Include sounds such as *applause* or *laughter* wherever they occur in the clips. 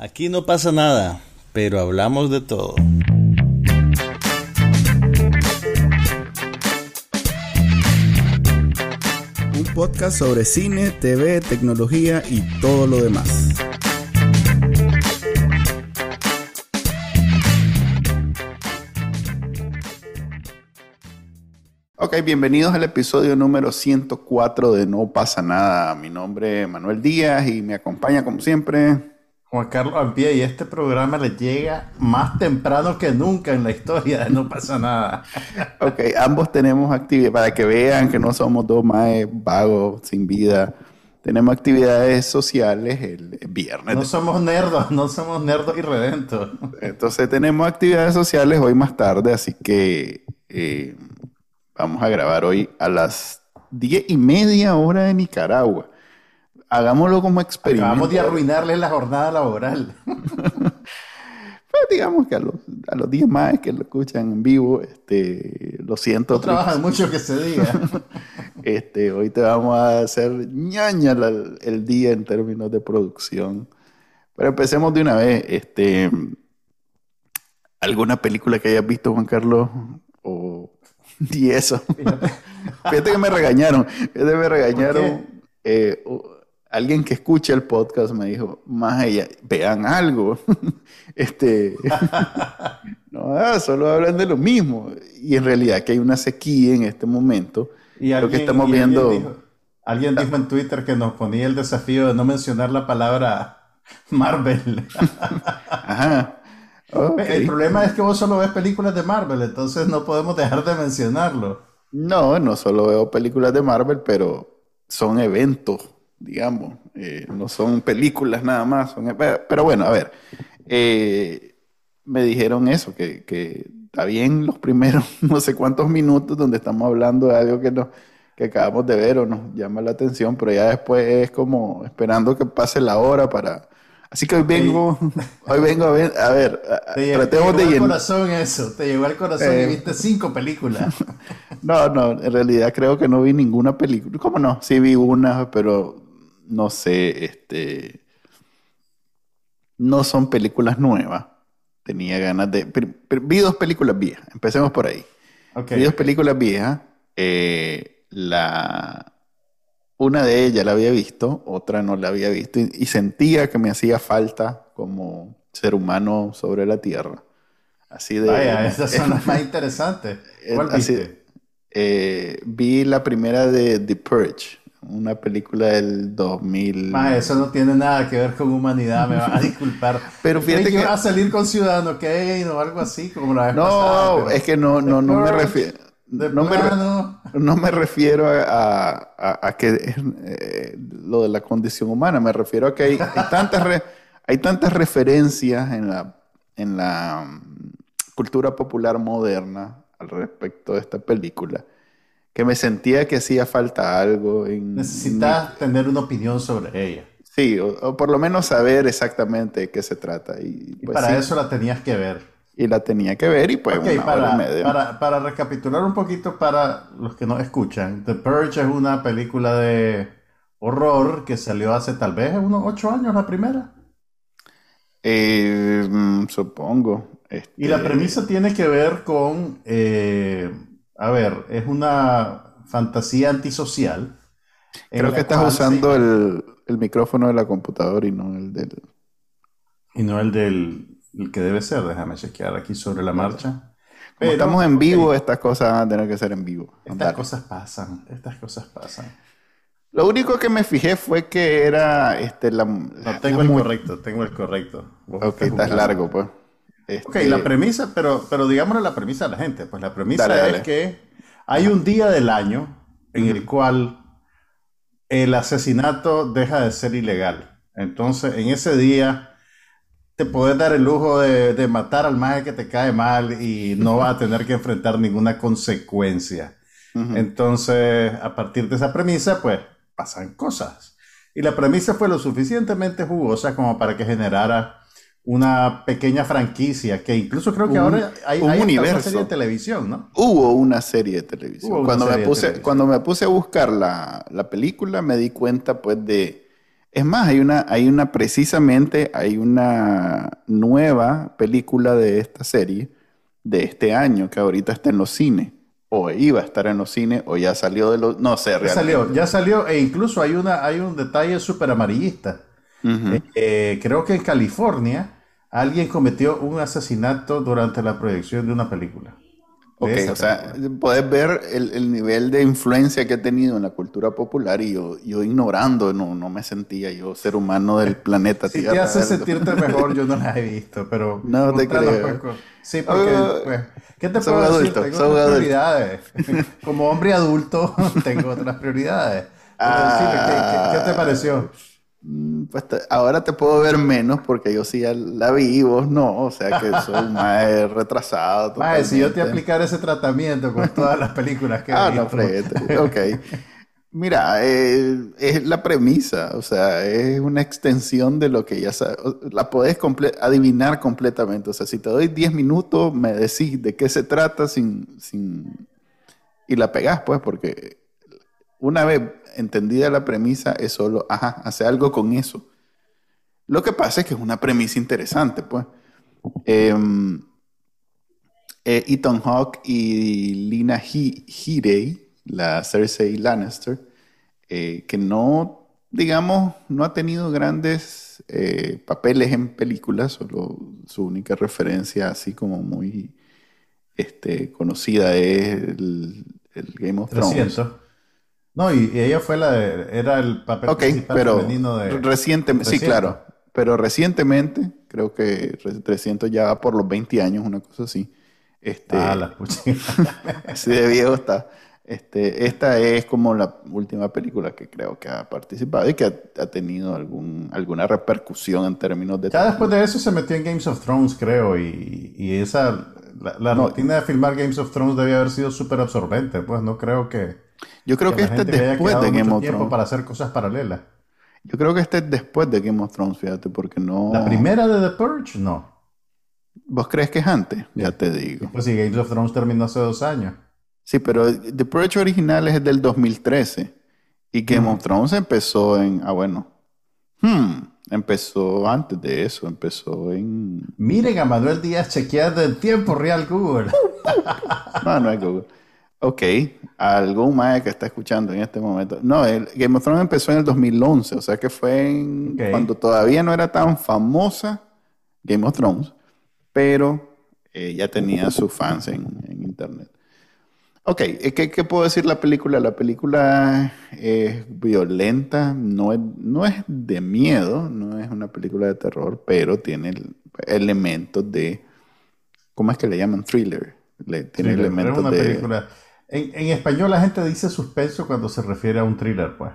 Aquí no pasa nada, pero hablamos de todo. Un podcast sobre cine, TV, tecnología y todo lo demás. Ok, bienvenidos al episodio número 104 de No pasa nada. Mi nombre es Manuel Díaz y me acompaña como siempre Juan Carlos Ampie y este programa le llega más temprano que nunca en la historia de *laughs* No pasa nada. ok, ambos tenemos actividades, para que vean que no somos dos más vagos, sin vida. Tenemos actividades sociales el viernes. No somos nerdos, no somos nerdos y redentos. Entonces tenemos actividades sociales hoy más tarde, así que eh, vamos a grabar hoy a las diez y media hora de Nicaragua hagámoslo como experimento. Acabamos de arruinarle la jornada laboral. *laughs* pues digamos que a los, a los 10 más que lo escuchan en vivo, este, lo siento. No trabajan mucho que se diga. *laughs* este, hoy te vamos a hacer ñaña el, día en términos de producción. Pero empecemos de una vez. Este, ¿Alguna película que hayas visto, Juan Carlos? O... *laughs* Y eso. Fíjate, que me regañaron. Fíjate que me regañaron. Eh, alguien que escucha el podcast me dijo, más ella, vean algo. *laughs* este, *laughs* no, ah, solo hablan de lo mismo. Y en realidad que hay una sequía en este momento. Y lo que estamos viendo... Alguien dijo, en Twitter que nos ponía el desafío de no mencionar la palabra Marvel. *laughs* Ajá. El problema es que vos solo ves películas de Marvel, entonces no podemos dejar de mencionarlo. No, no solo veo películas de Marvel, pero son eventos digamos, eh, no son películas nada más, son, pero bueno, a ver, eh, me dijeron eso, que, que, está bien los primeros *laughs* no sé cuántos minutos donde estamos hablando de algo que, no, que acabamos de ver o nos llama la atención, pero ya después es como esperando que pase la hora para... Así que hoy vengo, hoy vengo a ver, a ver, te tratemos de llenar. corazón eso, te llegó al corazón y eh, viste cinco películas. *laughs* No, no, en realidad creo que no vi ninguna película. ¿Cómo no? Sí vi una, pero no sé, este, no son películas nuevas. Tenía ganas de... Vi dos películas viejas, empecemos por ahí. Vi dos películas viejas. Eh, la, una de ellas la había visto, otra no la había visto, y, sentía que me hacía falta como ser humano sobre la Tierra. Así de... Vaya, esas *laughs* son las más interesantes. ¿Cuál viste? Eh, vi la primera de The Purge una película del 2000. eso no tiene nada que ver con humanidad, me va a *laughs* disculpar. pero fíjate que... va a salir con Ciudadano Kane o algo así, como la vez No, es que no, no, no me refiero... No me, no me, refiero a, a, que eh, lo de la condición humana, me refiero a que hay, tantas, hay tantas referencias en la, en la mm, cultura popular moderna al respecto de esta película que me sentía que hacía falta algo. En, Necesitas tener una opinión sobre ella. Sí, o, por lo menos saber exactamente de qué se trata. Y, pues para eso la tenías que ver. Y la tenía que ver y pues una para, hora Para, para, recapitular un poquito para los que no escuchan, The Purge es una película de horror que salió hace tal vez unos ocho años la primera. Eh, mm, supongo. Y la este premisa tiene que ver con eh, a ver, es una fantasía antisocial. Creo que estás usando el, micrófono de la computadora y no el del... Y no el del que debe ser, déjame chequear aquí sobre la marcha. Como estamos en vivo, estas cosas van a tener que ser en vivo. Estas cosas pasan, estas cosas pasan. Lo único que me fijé fue que era este, la... No, tengo el correcto, tengo el correcto. ok, estás largo, pues. Ok, la este, premisa, pero, pero digámosle la premisa a la gente. Pues la premisa es que hay un día del año en el cual el asesinato deja de ser ilegal. Entonces, en ese día te puedes dar el lujo de, matar al maje que te cae mal y no vas a tener que enfrentar ninguna consecuencia. Entonces, a partir de esa premisa, pues pasan cosas. Y la premisa fue lo suficientemente jugosa como para que generara una pequeña franquicia que incluso creo que ahora hay, un una serie de televisión, ¿no? Hubo una serie de televisión. cuando, me puse, cuando me puse a buscar la, película me di cuenta pues de... Es más, hay una, hay una, precisamente, hay una nueva película de esta serie de este año que ahorita está en los cines. O iba a estar en los cines, o ya salió de los. No sé, realmente. Ya salió, ya salió, e incluso hay, una, hay un detalle súper amarillista. Eh, eh, creo que en California alguien cometió un asesinato durante la proyección de una película. Ok, o sea, puedes ver el, nivel de influencia que ha tenido en la cultura popular y yo, yo ignorando, no, no me sentía yo ser humano del *laughs* planeta si te hace sentirte mejor, yo no la he visto, pero... *laughs* No te creo. sí, porque, uh, pues, ¿qué te puedo decir? *laughs* Tengo otras prioridades. Como hombre adulto, tengo otras prioridades. Ah, ¿qué, te pareció? Mm, pues ahora te puedo ver menos porque yo sí la vi y vos no, o sea que soy *laughs* más retrasado. si yo te aplicara ese tratamiento con todas las películas que Ah, no, *laughs* ok. Mira, eh, es la premisa, o sea, es una extensión de lo que ya sabes. La podés adivinar completamente. O sea, si te doy 10 minutos, me decís de qué se trata sin, sin... y la pegás, pues, porque una vez entendida la premisa, es solo, ajá, hace algo con eso. Lo que pasa es que es una premisa interesante, pues. Em, eh, Ethan Hawke y Lina Headey, la Cersei Lannister, eh, que no, digamos, no ha tenido grandes eh, papeles en películas, solo su única referencia así como muy este, conocida es el, Game of Thrones. No, y, ella fue la de, era el papel principal pero femenino de... Recientemente, sí, claro. Pero recientemente, creo que 300 ya por los 20 años, una cosa así. Este, ah, la Así *laughs* de viejo está. Este, esta es como la última película que creo que ha participado y que ha, tenido algún, alguna repercusión en términos de... Ya después de eso se metió en Games of Thrones, creo, y, y esa, la, rutina de filmar Games of Thrones debía haber sido súper absorbente, pues no creo que... Yo creo que, este es después de Game of Thrones. para hacer cosas paralelas. Yo creo que este es después de Game of Thrones, fíjate, porque no. La primera de The Purge, no. ¿Vos crees que es antes? Ya te digo. Pues sí, Game of Thrones terminó hace dos años. Sí, pero The Purge original es del 2013. Y Game of Thrones empezó en. Ah, bueno. Hmm, empezó antes de eso, empezó en. Miren a Manuel Díaz chequeando en tiempo real Google. *laughs* no, no es Google. Ok, algún más que está escuchando en este momento. No, el Game of Thrones empezó en el 2011, o sea que fue cuando todavía no era tan famosa Game of Thrones, pero eh, ya tenía sus fans en, internet. Ok, eh, ¿qué, ¿qué, puedo decir la película? La película es violenta, no es, no es de miedo, no es una película de terror, pero tiene elementos de, ¿cómo es que le llaman? Thriller. Le, tiene elementos de... En, español la gente dice suspenso cuando se refiere a un thriller, pues.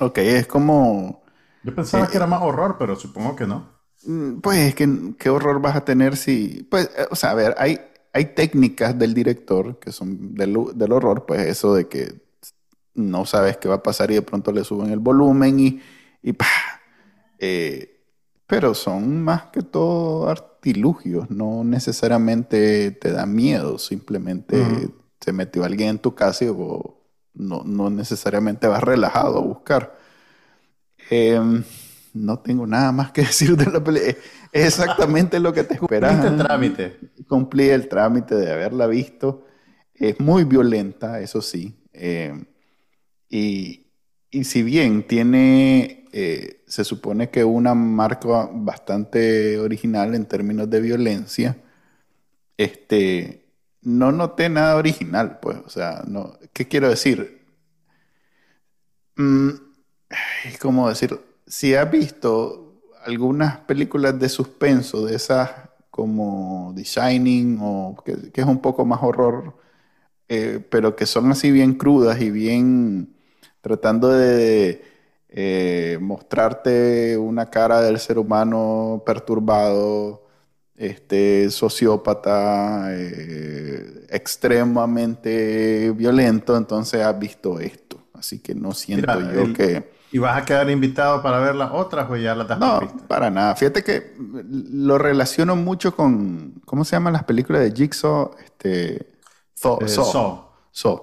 Ok, es como... Yo pensaba eh, que era más horror, pero supongo que no. Mm, pues qué horror vas a tener si... Pues, eh, o sea, a ver, hay, hay técnicas del director que son del, horror, pues eso de que no sabes qué va a pasar y de pronto le suben el volumen y, y eh, pero son más que todo artilugios, no necesariamente te da miedo, simplemente se metió alguien en tu casa y no, necesariamente vas relajado a buscar. Em, no tengo nada más que *laughs* decir de la película. Es exactamente lo que te esperaba. el trámite. Cumplí el trámite de haberla visto. Es muy violenta, eso sí. Em, y, y, si bien tiene, eh, se supone que una marca bastante original en términos de violencia, este, no noté nada original, pues, o sea, no, ¿qué quiero decir? Mm, ¿Cómo decir? Si has visto algunas películas de suspenso, de esas como The Shining, o que, es un poco más horror, eh, pero que son así bien crudas y bien tratando de eh, mostrarte una cara del ser humano perturbado, este, sociópata, eh, extremadamente violento, entonces has visto esto. Así que no siento yo que... ¿Y vas a quedar invitado para ver las otras o ya las has No, para nada. Fíjate que lo relaciono mucho con, ¿cómo se llaman las películas de Jigsaw? Este, eh, Saw. Saw.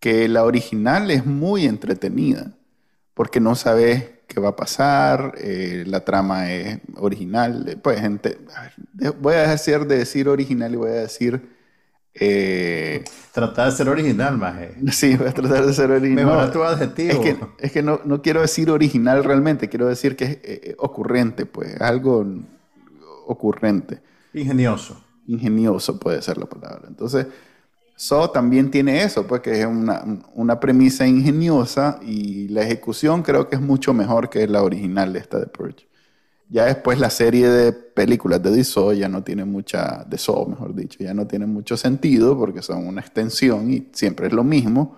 Que la original es muy entretenida, porque no sabes qué va a pasar, eh, la trama es original. Pues, gente, voy a dejar de decir original y voy a decir... Eh, tratar de ser original, maje. Sí, voy a tratar de ser original. Mejor tu adjetivo. Es que, es que no, no, quiero decir original realmente, quiero decir que es eh, ocurrente, pues, algo ocurrente. Ingenioso. Ingenioso puede ser la palabra. Entonces, So también tiene eso, pues que es una, premisa ingeniosa y la ejecución creo que es mucho mejor que la original esta de Purge. Ya después la serie de películas de The ya no tiene mucha, de Saw mejor dicho, ya no tiene mucho sentido porque son una extensión y siempre es lo mismo,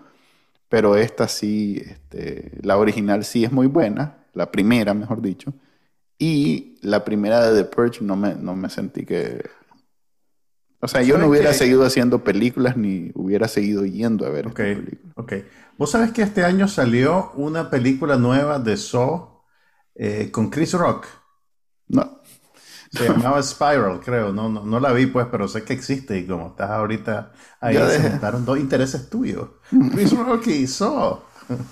pero esta sí, este, la original sí es muy buena, la primera mejor dicho, y la primera de The Purge no me, no me sentí que o sea, yo no hubiera seguido haciendo películas ni hubiera seguido yendo a ver okay, películas. Ok. Vos sabés que este año salió una película nueva de Saw eh, con Chris Rock. No. Se llamaba Spiral, creo. No, no, la vi, pues, pero sé que existe. Y como estás ahorita ahí, se juntaron dos intereses tuyos. Chris Rock y Saw.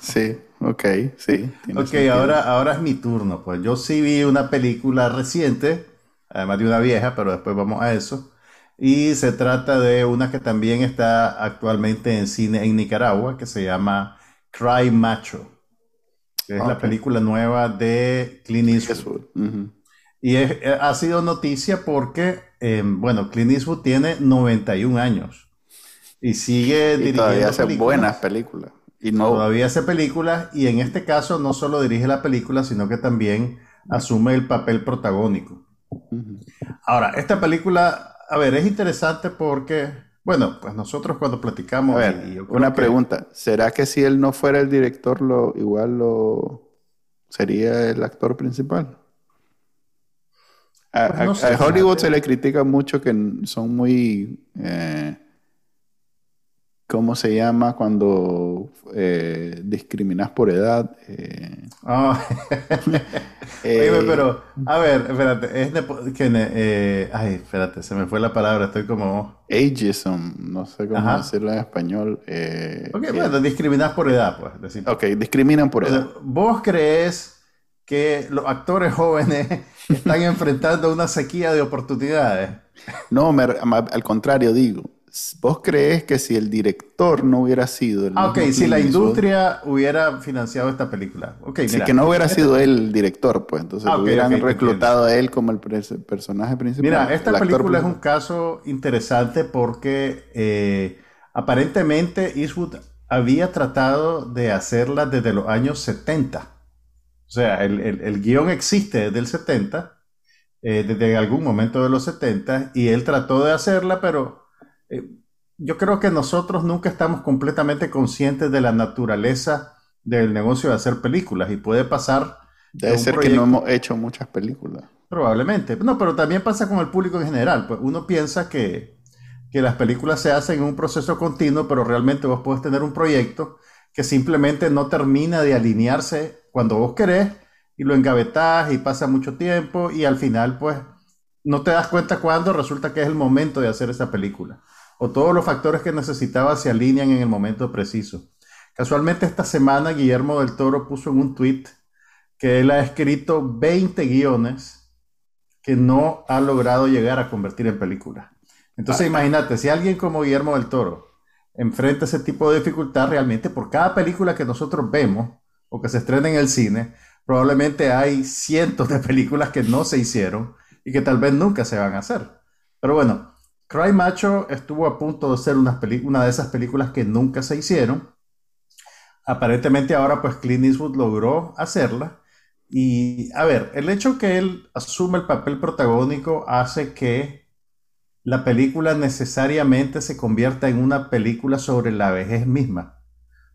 Sí, ok, sí. Ok, ahora, ahora es mi turno. Pues yo sí vi una película reciente, además de una vieja, pero después vamos a eso y se trata de una que también está actualmente en cine en Nicaragua, que se llama Cry Macho, que es la película nueva de Clint Eastwood. Y eh, ha sido noticia porque, em, bueno, Clint Eastwood tiene 91 años y sigue y Todavía hace buenas películas. Y no... Todavía hace películas y en este caso no solo dirige la película, sino que también asume el papel protagónico. Ahora, esta película a ver, es interesante porque, bueno, pues nosotros cuando platicamos... una pregunta, ¿será que si él no fuera el director, lo igual lo sería el actor principal? A, pues Hollywood se le critica mucho que son muy... Eh, ¿Cómo se llama cuando eh, discriminas por edad? *laughs* Eh, ah. eh, pero, a ver, espérate, es que, eh, ay, espérate, se me fue la palabra, estoy como... Ageism, no sé cómo decirlo en español. ok, bueno, discriminas por edad, pues. Decir. Ok, discriminan por edad. ¿Vos crees que los actores jóvenes *laughs* están enfrentando una sequía de oportunidades? No, al contrario digo ¿Vos crees que si el director no hubiera sido el Ah, ok, si la industria hubiera financiado esta película. Okay, sí, que no hubiera sido él el director, pues entonces ah, hubieran reclutado a él como el personaje principal. Mira, esta película es un caso interesante porque eh, aparentemente Eastwood había tratado de hacerla desde los años 70. O sea, el, el, guion existe desde el 70, eh, desde algún momento de los 70, y él trató de hacerla, pero eh, yo creo que nosotros nunca estamos completamente conscientes de la naturaleza del negocio de hacer películas y puede pasar. Debe ser que no hemos hecho muchas películas. Probablemente. No, pero también pasa con el público en general. Pues uno piensa que, que las películas se hacen en un proceso continuo, pero realmente vos puedes tener un proyecto que simplemente no termina de alinearse cuando vos querés y lo engavetás y pasa mucho tiempo y al final pues no te das cuenta cuándo resulta que es el momento de hacer esa película o todos los factores que necesitaba se alinean en el momento preciso. Casualmente esta semana Guillermo del Toro puso en un tweet que él ha escrito 20 guiones que no ha logrado llegar a convertir en película. Entonces ah, imagínate, si alguien como Guillermo del Toro enfrenta ese tipo de dificultad, realmente por cada película que nosotros vemos o que se estrena en el cine, probablemente hay cientos de *laughs* películas que no se hicieron y que tal vez nunca se van a hacer. Pero bueno, Cry Macho estuvo a punto de ser una, de esas películas que nunca se hicieron. Aparentemente ahora pues Clint Eastwood logró hacerla. Y a ver, el hecho que él asume el papel protagónico hace que la película necesariamente se convierta en una película sobre la vejez misma.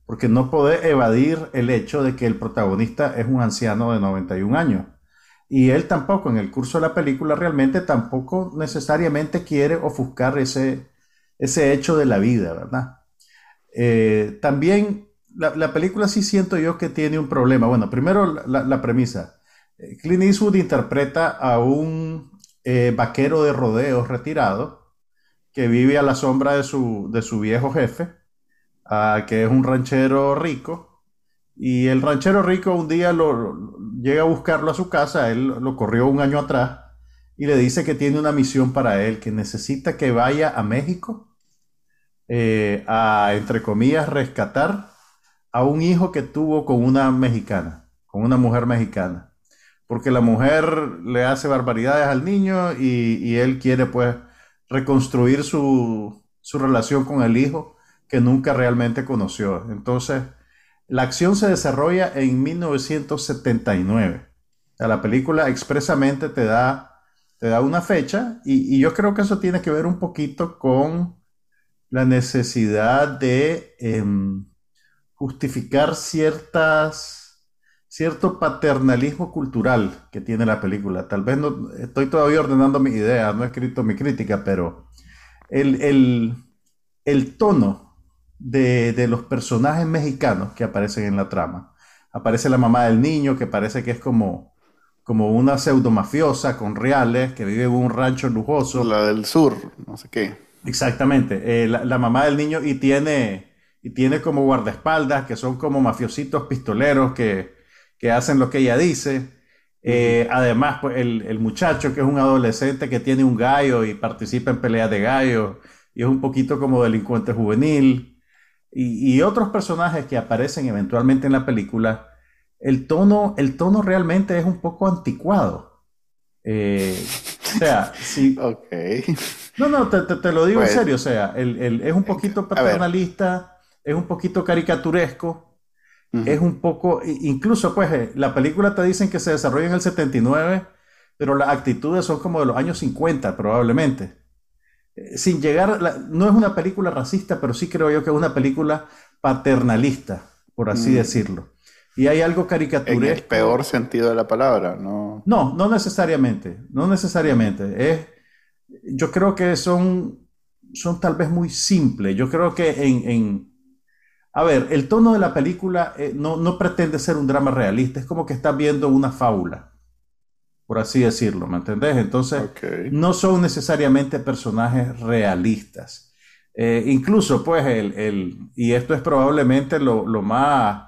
Porque no puede evadir el hecho de que el protagonista es un anciano de 91 años. Y él tampoco, en el curso de la película, realmente tampoco necesariamente quiere ofuscar ese, ese hecho de la vida, ¿verdad? Eh, también la, película sí siento yo que tiene un problema. Bueno, primero la, premisa. Eh, Clint Eastwood interpreta a un eh, vaquero de rodeos retirado que vive a la sombra de su, de su viejo jefe, ah, que es un ranchero rico Y el ranchero rico un día lo, llega a buscarlo a su casa, él lo corrió un año atrás, y le dice que tiene una misión para él, que necesita que vaya a México eh, a, entre comillas, rescatar a un hijo que tuvo con una mexicana, con una mujer mexicana. Porque la mujer le hace barbaridades al niño y, él quiere pues reconstruir su, su relación con el hijo que nunca realmente conoció. Entonces, la acción se desarrolla en 1979. la película expresamente te da te da una fecha y, yo creo que eso tiene que ver un poquito con la necesidad de em, justificar ciertas, cierto paternalismo cultural que tiene la película. Tal vez no estoy todavía ordenando mi idea, no he escrito mi crítica, pero el, el, tono de, de, los personajes mexicanos que aparecen en la trama. Aparece la mamá del niño, que parece que es como como una pseudo mafiosa con reales que vive en un rancho lujoso. La del sur, no sé qué. Exactamente, eh, la, mamá del niño y tiene, y tiene como guardaespaldas que son como mafiositos pistoleros que, hacen lo que ella dice. Eh, además, pues, el, muchacho que es un adolescente que tiene un gallo y participa en peleas de gallo y es un poquito como delincuente juvenil. Y, y otros personajes que aparecen eventualmente en la película el tono, el tono realmente es un poco anticuado. Eh, o sea, *laughs* sí. Ok. No, no, te, lo digo en pues, serio. O sea, el, es un poquito paternalista, es un poquito caricaturesco, es un poco. Incluso, pues, eh, la película te dicen que se desarrolla en el 79, pero las actitudes son como de los años 50, probablemente. Sin llegar. no es una película racista, pero sí creo yo que es una película paternalista, por así mm. decirlo. Y hay algo caricaturesco. En el peor sentido de la palabra, ¿no? No, no necesariamente, no necesariamente. Es, yo creo que son, son tal vez muy simples. Yo creo que en, a ver, el tono de la película eh, no, no, pretende ser un drama realista, es como que estás viendo una fábula, por así decirlo, ¿me entendés? Entonces, no son necesariamente personajes realistas. Eh, incluso, pues, el, el, y esto es probablemente lo, lo más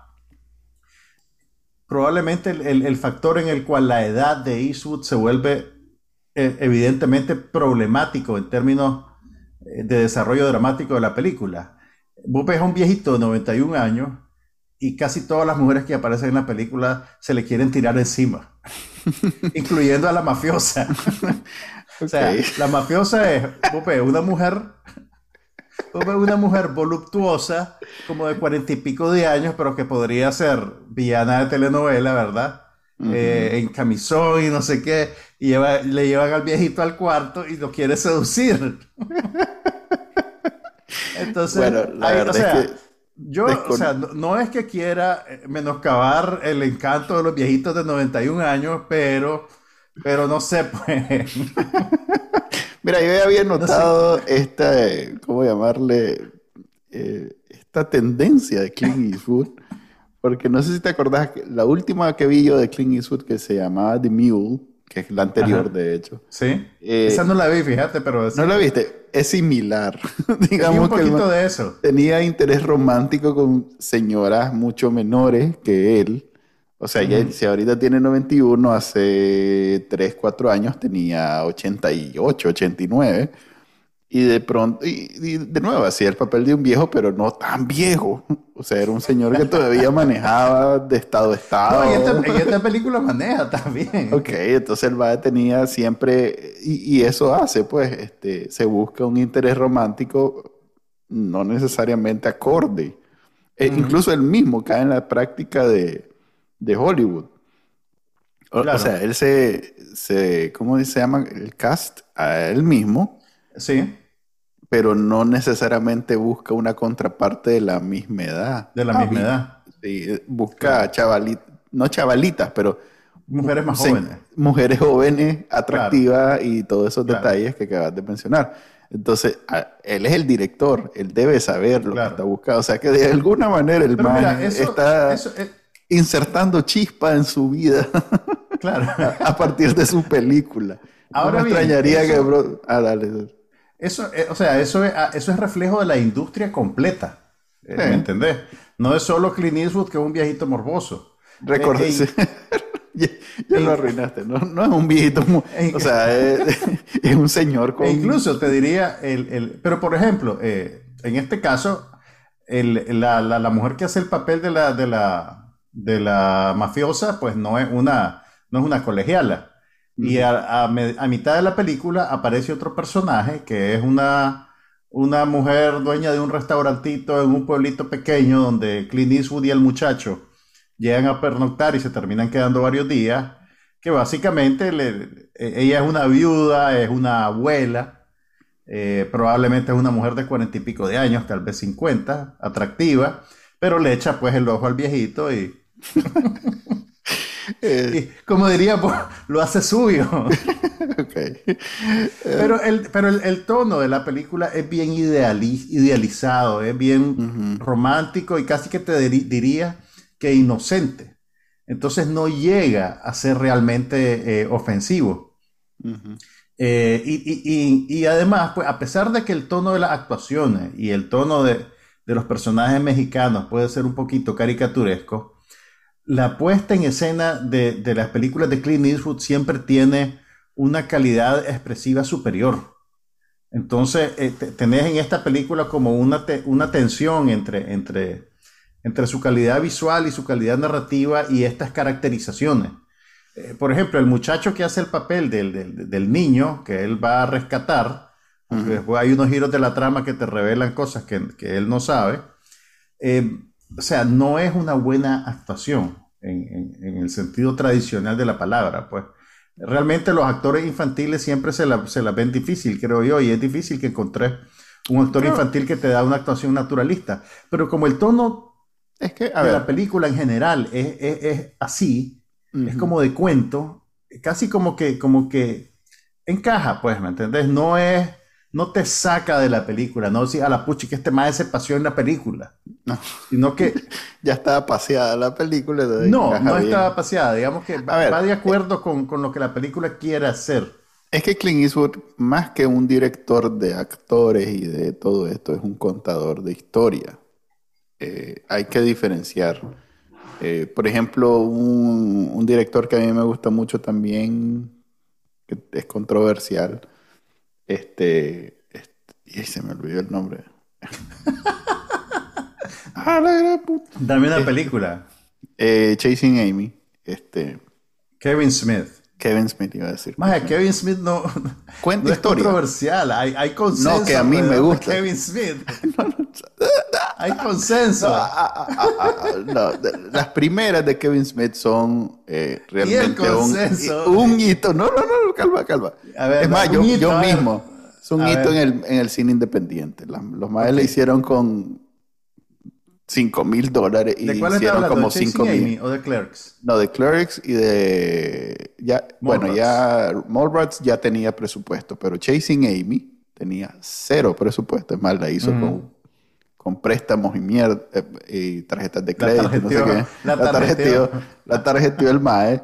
probablemente el, factor en el cual la edad de Eastwood se vuelve eh, evidentemente problemático en términos eh, de desarrollo dramático de la película. Vos ves a un viejito de 91 años y casi todas las mujeres que aparecen en la película se le quieren tirar encima, incluyendo a la mafiosa. *laughs* o sea, la mafiosa es, ves, una mujer una mujer voluptuosa, como de cuarenta y pico de años, pero que podría ser villana de telenovela, ¿verdad? Eh, en camisón y no sé qué, y le llevan al viejito al cuarto y lo quiere seducir. *laughs* Entonces, bueno, la verdad es que yo, o sea, no, es que quiera eh, menoscabar el encanto de los viejitos de 91 años, pero, pero no sé, *laughs* pues. Mira, yo había notado esta, ¿cómo llamarle? Eh, esta tendencia de Clint Eastwood. Porque no sé si te acordás, la última que vi yo de Clint Eastwood que se llamaba The Mule, que es la anterior, de hecho. Sí. Eh, Esa no la vi, fíjate, pero... No la viste. Es similar. *laughs* Digamos un poquito de eso. Tenía interés romántico con señoras mucho menores que él. O sea, si ahorita tiene 91, hace 3, 4 años tenía 88, 89. Y de pronto, y, de nuevo, hacía el papel de un viejo, pero no tan viejo. O sea, era un señor que todavía *laughs* manejaba de estado a estado. No, y esta, esta película maneja también. Ok, entonces el va tenía siempre, y, eso hace, pues, este, se busca un interés romántico no necesariamente acorde. E incluso él mismo cae en la práctica de, de Hollywood. O, sea, él se, se, ¿cómo se llama? El cast a él mismo. Sí. Pero no necesariamente busca una contraparte de la misma edad. De la misma edad. Sí, busca chavalitas, no chavalitas, pero... Mujeres más jóvenes. Mujeres jóvenes, atractivas y todos esos detalles que acabas de mencionar. Entonces, él es el director, él debe saber lo que está buscando. O sea, que de alguna manera el man está insertando chispa en su vida. Claro. *laughs* a partir de su película. Ahora me extrañaría que... Ah, dale. Eso, eh, o sea, eso es, ah, eso es reflejo de la industria completa. Eh, ¿Me entendés? no es solo Clint Eastwood que es un viejito morboso. Recuerda, *laughs* ya, lo arruinaste, no, no, es un viejito, o sea, *laughs* es, un señor con... E incluso te diría, el, el, pero por ejemplo, eh, en este caso, el, la, la, la, mujer que hace el papel de la, de la, de la mafiosa, pues no es una, no es una colegiala. Y a, a, mitad de la película aparece otro personaje que es una, una mujer dueña de un restaurantito en un pueblito pequeño donde Clint Eastwood y el muchacho llegan a pernoctar y se terminan quedando varios días, que básicamente le, e, ella es una viuda, es una abuela, eh, probablemente es una mujer de cuarenta y pico de años, tal vez cincuenta, atractiva, pero le echa pues el ojo al viejito y... *laughs* Eh. como diría, pues, lo hace suyo. *laughs* Pero, el, pero el, tono de la película es bien idealizado, es bien romántico y casi que te diría que inocente. Entonces no llega a ser realmente eh, ofensivo. Eh, y, además, pues a pesar de que el tono de las actuaciones y el tono de, los personajes mexicanos puede ser un poquito caricaturesco, la puesta en escena de, las películas de Clint Eastwood siempre tiene una calidad expresiva superior. Entonces, eh, tenés en esta película como una, una tensión entre, entre entre su calidad visual y su calidad narrativa y estas caracterizaciones. Eh, por ejemplo, el muchacho que hace el papel del, niño que él va a rescatar, después hay unos giros de la trama que te revelan cosas que, él no sabe, eh, o sea, no es una buena actuación en, el sentido tradicional de la palabra, pues. Realmente los actores infantiles siempre se la, se la ven difícil, creo yo, y es difícil que encontré un actor infantil que te da una actuación naturalista. Pero como el tono es que, a ver, la película en general es, así, es como de cuento, casi como que, como que encaja, pues, ¿me entendés? No es, no te saca de la película, no si a la puchi que este más se paseó en la película, no. sino que... *laughs* ya estaba paseada la película. No, no estaba paseada, digamos que va, de acuerdo con, con, lo que la película quiere hacer. Es que Clint Eastwood, más que un director de actores y de todo esto, es un contador de historia. Eh, hay que diferenciar. Eh, por ejemplo, un, director que a mí me gusta mucho también, que es controversial, este, este y se me olvidó el nombre. *laughs* ah, la Dame una película. Eh, Chasing Amy. Este, Kevin Smith. Kevin Smith iba a decir. Más Kevin Smith no, *laughs* Cuenta es controversial, hay, hay consenso. No, que a mí me gusta. Kevin Smith. *laughs* hay consenso. Las primeras de Kevin Smith son eh, realmente un, hito. No, no, no, calma, calma. es más, yo, mismo. Es un hito en el, en el, cine independiente. los más le hicieron con 5 mil dólares y hicieron como 5 mil. ¿O de Clerks? No, de Clerks y de. Ya, bueno, ya. Mallrats ya tenía presupuesto, pero Chasing Amy tenía cero presupuesto. Es más, la hizo con, con, préstamos y mierda eh, y tarjetas de crédito. La no sé qué. La, tarjetió. La tarjetió el MAE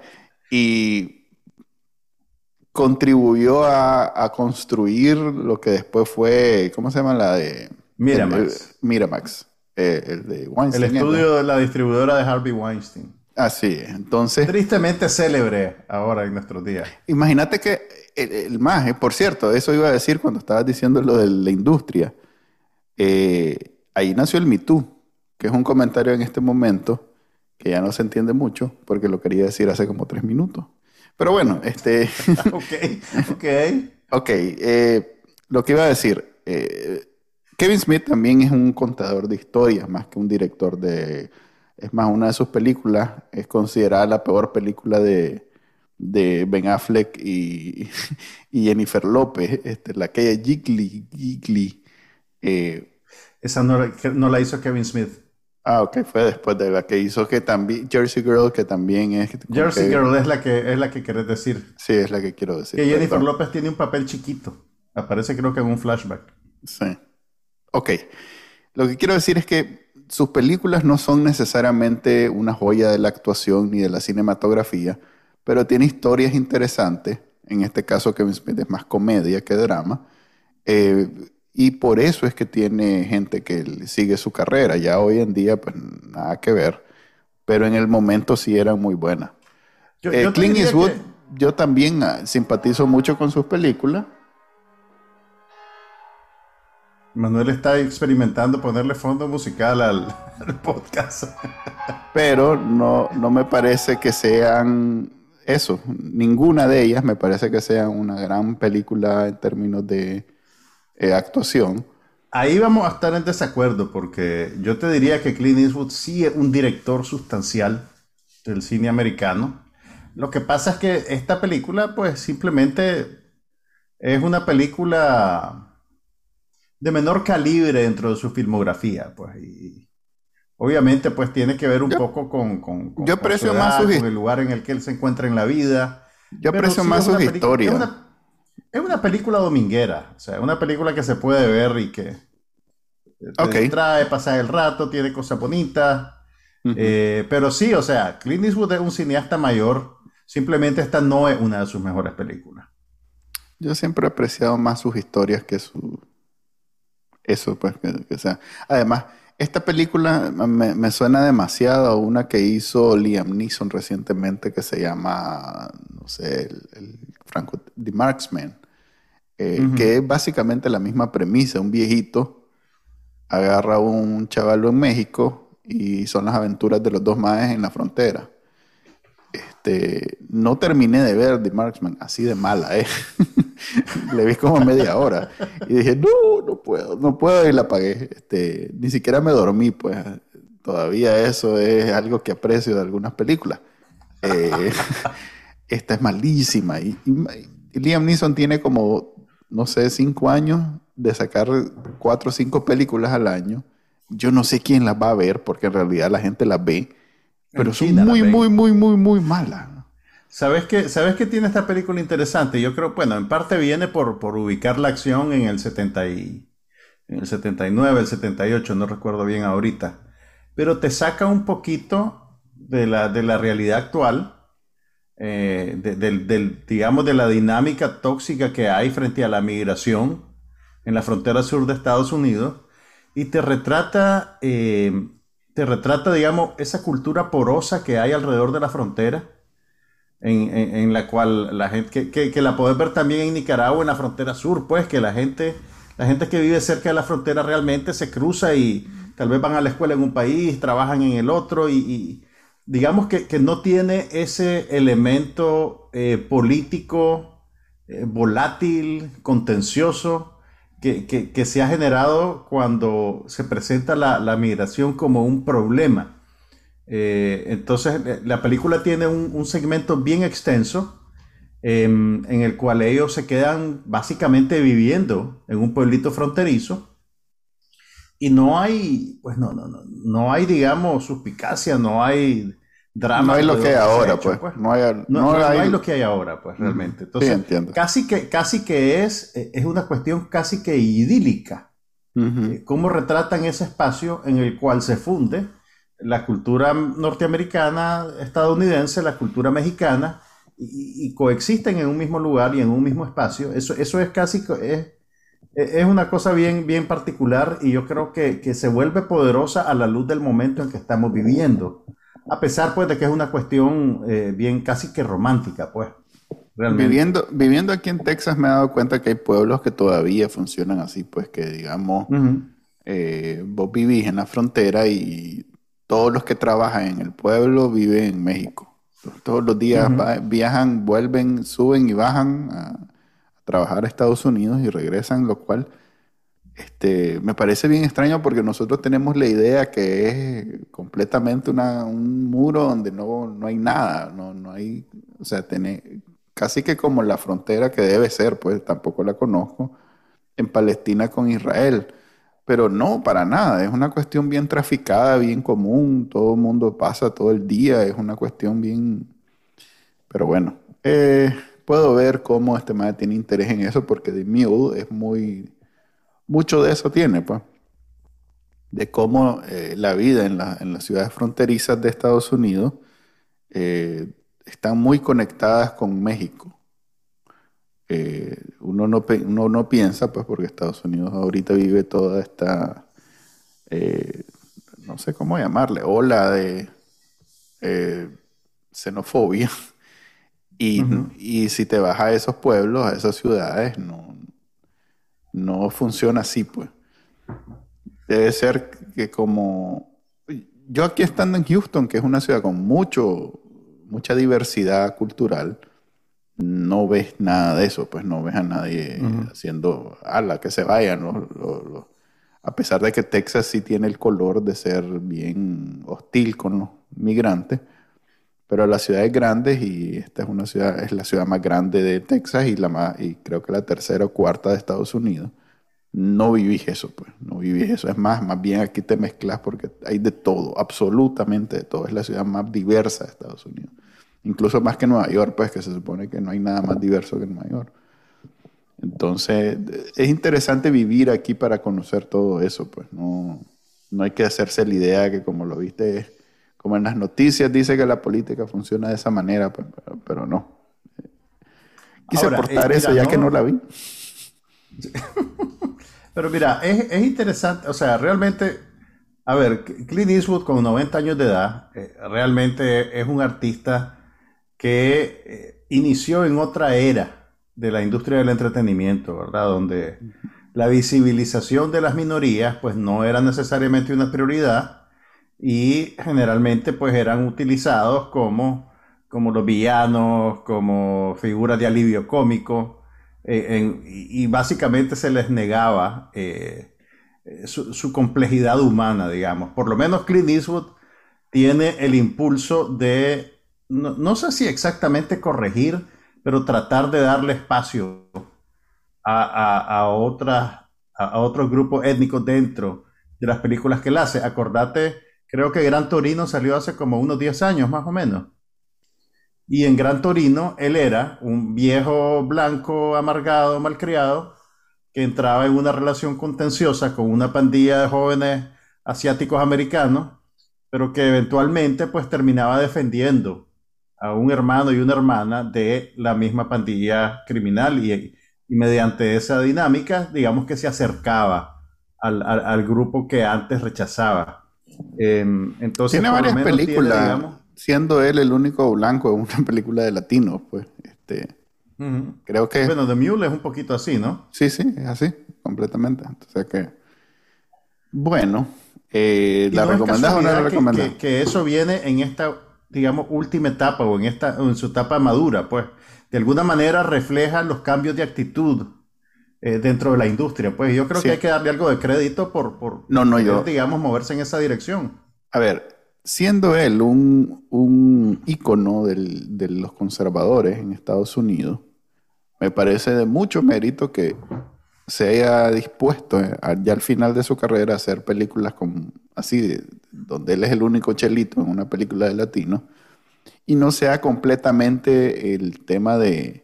y contribuyó a, a, construir lo que después fue. ¿Cómo se llama la de. Miramax. Miramax eh, el de Weinstein. El estudio de la distribuidora de Harvey Weinstein. Así es. Entonces. Tristemente célebre ahora en nuestros días. Imagínate que el, el MAGE, por cierto, eso iba a decir cuando estabas diciendo lo de la industria. Eh, ahí nació el Me que es un comentario en este momento que ya no se entiende mucho porque lo quería decir hace como tres minutos. Pero bueno, este. *laughs* ok, ok. *laughs* ok, eh, lo que iba a decir. Kevin Smith también es un contador de historias, más que un director de... Es más, una de sus películas es considerada la peor película de, Ben Affleck *laughs* y, Jennifer López, este, la que es Jiggly. Jiggly eh, Esa no, la hizo Kevin Smith. Ah, ok, fue después de la que hizo que también Jersey Girl, que también es. Jersey Girl es la que es la que quieres decir. Sí, es la que quiero decir. Que Jennifer López tiene un papel chiquito. Aparece creo que en un flashback. Sí. Ok, lo que quiero decir es que sus películas no son necesariamente una joya de la actuación ni de la cinematografía, pero tiene historias interesantes. En este caso, Kevin Smith es más comedia que drama. Eh, Y por eso es que tiene gente que sigue su carrera. Ya hoy en día, pues nada que ver. Pero en el momento sí era muy buena. Yo, eh, Clint Eastwood, yo también ah, simpatizo mucho con sus películas. Manuel está experimentando ponerle fondo musical *laughs* al, podcast. Pero no, no me parece que sean eso. Ninguna de ellas me parece que sea una gran película en términos de eh, actuación. Ahí vamos a estar en desacuerdo porque yo te diría que Clint Eastwood sí es un director sustancial del cine americano. Lo que pasa es que esta película pues simplemente es una película de menor calibre dentro de su filmografía. Pues, y obviamente pues tiene que ver un poco con, con, yo aprecio más el lugar en el que él se encuentra en la vida. Yo aprecio más sus historias. Es una película dominguera, o sea, una película que se puede ver y que te trae, pasa el rato, tiene cosas bonitas. Eh, pero sí, o sea, Clint Eastwood es un cineasta mayor, simplemente esta no es una de sus mejores películas. Yo siempre he apreciado más sus historias que su... Eso, pues, que, sea. Además, esta película me, suena demasiado a una que hizo Liam Neeson recientemente que se llama, no sé, el Franco, The Marksman, eh, que es básicamente la misma premisa. Un viejito agarra a un chavalo en México y son las aventuras de los dos maes en la frontera. Este, no terminé de ver The Marksman, así de mala, ¿eh? *laughs* Le vi como media hora. Y dije, no, no puedo, no puedo, y la apagué. Este, ni siquiera me dormí, pues. Todavía eso es algo que aprecio de algunas películas. Eh, *laughs* esta es malísima. Y, Liam Neeson tiene como, no sé, cinco años de sacar cuatro o cinco películas al año. Yo no sé quién las va a ver, porque en realidad la gente las ve, pero son muy, muy, muy, muy, muy malas. ¿Sabes qué, ¿Sabes qué tiene esta película interesante? Yo creo, bueno, en parte viene por, por ubicar la acción en el, 70 y, en el 79, el 78, no recuerdo bien ahorita. Pero te saca un poquito de la, de la realidad actual eh, del, digamos, de la dinámica tóxica que hay frente a la migración en la frontera sur de Estados Unidos y te retrata, eh, te retrata, digamos, esa cultura porosa que hay alrededor de la frontera, en, la cual la gente, que, la puedes ver también en Nicaragua, en la frontera sur, pues, que la gente, la gente que vive cerca de la frontera realmente se cruza y tal vez van a la escuela en un país, trabajan en el otro y digamos que, no tiene ese elemento eh, político eh, volátil, contencioso, que, se ha generado cuando se presenta la, migración como un problema. Eh, entonces, la película tiene un, segmento bien extenso em, en el cual ellos se quedan básicamente viviendo en un pueblito fronterizo y no hay, pues no, no, no, no hay, digamos, suspicacia, no hay drama. No hay lo que hay ahora, pues. No, hay, lo que hay ahora, pues, realmente. Entonces, entiendo. Casi que, casi que es, eh, es una cuestión casi que idílica. Eh, cómo retratan ese espacio en el cual se funde la cultura norteamericana, estadounidense, la cultura mexicana, y, coexisten en un mismo lugar y en un mismo espacio. Eso, eso es casi, es, es una cosa bien, bien particular y yo creo que, que, se vuelve poderosa a la luz del momento en que estamos viviendo. A pesar pues de que es una cuestión eh, bien casi que romántica, pues. Viviendo, viviendo aquí en Texas me he dado cuenta que hay pueblos que todavía funcionan así, pues que digamos, eh, vos vivís en la frontera y todos los que trabajan en el pueblo viven en México. Todos los días viajan, vuelven, suben y bajan a, trabajar a Estados Unidos y regresan, lo cual este, me parece bien extraño porque nosotros tenemos la idea que es completamente una, un muro donde no, no hay nada, no, no hay, o sea, tiene, casi que como la frontera que debe ser, pues tampoco la conozco, en Palestina con Israel. Pero no, para nada, es una cuestión bien traficada, bien común, todo el mundo pasa todo el día, es una cuestión bien... Pero bueno, eh, puedo ver cómo este madre tiene interés en eso porque The Mule es muy... Mucho de eso tiene, pues. De cómo eh, la vida en, las ciudades fronterizas de Estados Unidos eh, están muy conectadas con México. Eh, uno, no, uno no piensa, pues porque Estados Unidos ahorita vive toda esta, eh, no sé cómo llamarle, ola de eh, xenofobia. *laughs* Y, y, si te vas a esos pueblos, a esas ciudades, no, no funciona así, pues. Debe ser que como... Yo aquí estando en Houston, que es una ciudad con mucho, mucha diversidad cultural, no ves nada de eso, pues no ves a nadie haciendo, ala, que se vayan. a pesar de que Texas sí tiene el color de ser bien hostil con los migrantes, pero las ciudades grandes, y esta es una ciudad, es la ciudad más grande de Texas y, la más, y creo que la tercera o cuarta de Estados Unidos, no vivís eso, pues, no vivís eso. Es más, más bien aquí te mezclas porque hay de todo, absolutamente de todo. Es la ciudad más diversa de Estados Unidos incluso más que Nueva York, pues que se supone que no hay nada más diverso que Nueva York. Entonces, es interesante vivir aquí para conocer todo eso, pues no, no hay que hacerse la idea que como lo viste, como en las noticias dice que la política funciona de esa manera, pues, pero, no. Quise aportar eh, eso ya que no la vi. *laughs* Pero mira, es, es, interesante, o sea, realmente, a ver, Clint Eastwood con 90 años de edad, eh, realmente es un artista que eh, inició en otra era de la industria del entretenimiento, ¿verdad? Donde la visibilización de las minorías pues no era necesariamente una prioridad y generalmente pues eran utilizados como, como los villanos, como figuras de alivio cómico eh, y básicamente se les negaba eh, su, su, complejidad humana, digamos. Por lo menos Clint Eastwood tiene el impulso de no, sé si exactamente corregir, pero tratar de darle espacio a, a, a, otros grupos étnicos dentro de las películas que él hace. Acordate, creo que Gran Torino salió hace como unos 10 años más o menos. Y en Gran Torino él era un viejo blanco amargado, malcriado, que entraba en una relación contenciosa con una pandilla de jóvenes asiáticos americanos, pero que eventualmente pues terminaba defendiendo a un hermano y una hermana de la misma pandilla criminal y, mediante esa dinámica, digamos que se acercaba al, grupo que antes rechazaba. Em, entonces, tiene varias películas, siendo él el único blanco en una *laughs* película de latinos, pues. Este, Creo que... Bueno, The Mule es un poquito así, ¿no? Sí, sí, es así, completamente. Entonces que... Bueno, eh, ¿la recomendás o no la recomendás? que, eso viene en esta digamos, última etapa o en, esta, en su etapa madura, pues de alguna manera refleja los cambios de actitud eh, dentro de la industria. Pues yo creo que hay que darle algo de crédito por, por no, no, yo... digamos, moverse en esa dirección. A ver, siendo él un, un ícono del, de los conservadores en Estados Unidos, me parece de mucho mérito que se haya dispuesto eh, ya al final de su carrera a hacer películas con, así, donde él es el único chelito en una película de latino, y no sea completamente el tema de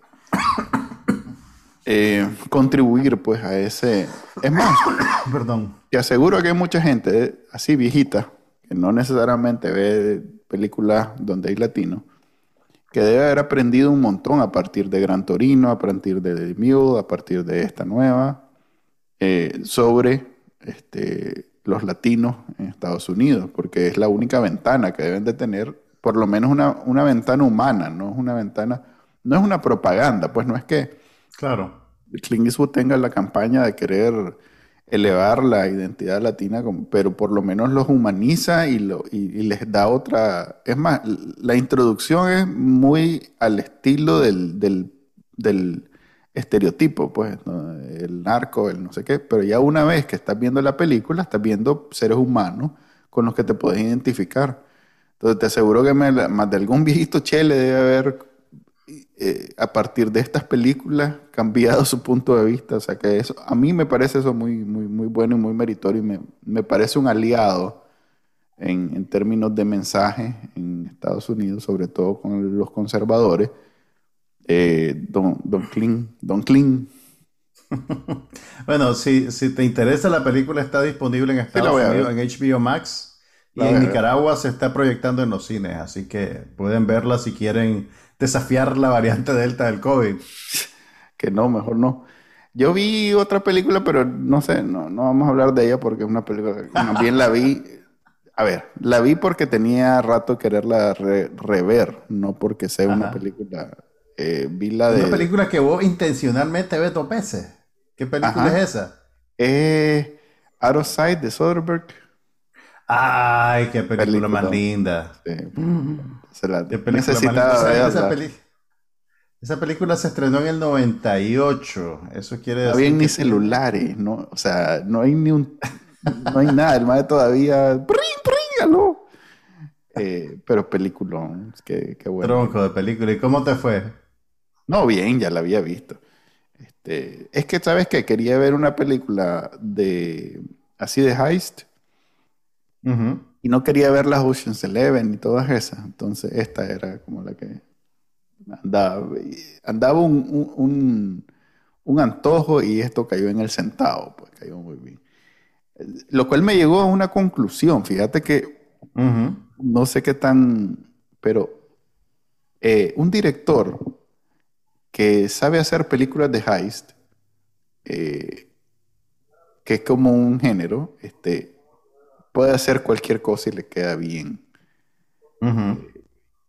eh, contribuir pues a ese... Es más, *coughs* perdón. Te aseguro que hay mucha gente eh, así viejita, que no necesariamente ve películas donde hay latinos, que debe haber aprendido un montón a partir de Gran Torino, a partir de The Mule, a partir de esta nueva, eh, sobre este, los latinos en Estados Unidos, porque es la única ventana que deben de tener, por lo menos una, una ventana humana, no es una ventana, no es una propaganda, pues no es que claro. Clint Eastwood tenga la campaña de querer elevar la identidad latina, pero por lo menos los humaniza y, lo, y, les da otra... Es más, la introducción es muy al estilo del, del, del estereotipo, pues, el narco, el no sé qué, pero ya una vez que estás viendo la película, estás viendo seres humanos con los que te puedes identificar. Entonces te aseguro que más de algún viejito chele debe haber eh, a partir de estas películas cambiado *laughs* su punto de vista. O sea que eso, a mí me parece eso muy, muy, muy bueno y muy meritorio y me, me parece un aliado en, en, términos de mensaje en Estados Unidos, sobre todo con los conservadores. Eh, don, don Kling, Don Kling. *laughs* bueno, si, si te interesa la película está disponible en Estados Unidos en HBO Max y en Nicaragua se está proyectando en los cines, así que pueden verla si quieren desafiar la variante Delta del COVID. que no, mejor no. Yo vi otra película, pero no sé, no, no vamos a hablar de ella porque es una película que también la vi. A ver, la vi porque tenía rato quererla rever, no porque sea una película. Eh, vi la de. Una película que vos intencionalmente ves dos veces. ¿Qué película es esa? Eh, Out of Sight de Soderbergh. Ay, qué película, más linda. Sí. Se la necesitaba esa, esa, película se estrenó en el 98. Eso quiere decir. No había ni celulares, ¿no? O sea, no hay ni un. no hay nada. El madre todavía. Eh, pero peliculón. Qué, qué bueno. Tronco de película. ¿Y cómo te fue? No, bien, ya la había visto. Este, es que, ¿sabes que Quería ver una película de así de heist. Y no quería ver las Ocean's Eleven y todas esas. Entonces, esta era como la que andaba. Andaba un, un, antojo y esto cayó en el centavo. Pues cayó muy bien. Lo cual me llegó a una conclusión. Fíjate que no sé qué tan. Pero eh, un director que sabe hacer películas de heist, eh, que es como un género, este, puede hacer cualquier cosa y le queda bien.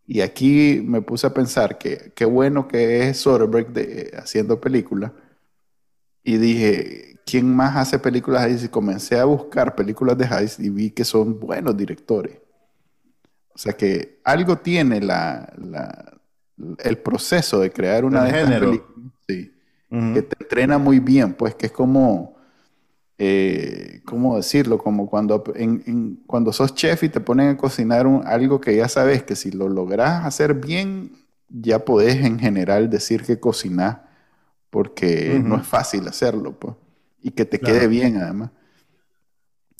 y aquí me puse a pensar que qué bueno que es Soderbergh de, haciendo películas. Y dije, ¿quién más hace películas de heist? Y comencé a buscar películas de heist y vi que son buenos directores. O sea que algo tiene la, el proceso de crear una de estas películas, sí, que te entrena muy bien, pues que es como, eh, ¿cómo decirlo? Como cuando, en, cuando sos chef y te ponen a cocinar algo que ya sabes que si lo logras hacer bien, ya podés en general decir que cocinás, porque no es fácil hacerlo, pues, y que te quede bien además.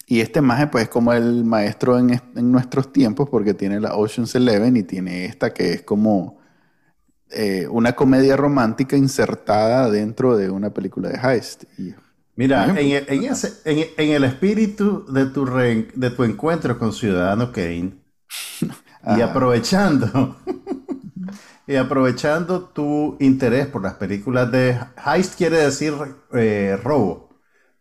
Y este maje, pues, es como el maestro en, en, nuestros tiempos, porque tiene la Ocean's Eleven y tiene esta que es como eh, una comedia romántica insertada dentro de una película de heist. Mira, en el, en, el, espíritu de tu, de tu encuentro con Ciudadano Kane, *laughs* y aprovechando, *laughs* y aprovechando tu interés por las películas de heist, quiere decir eh, robo.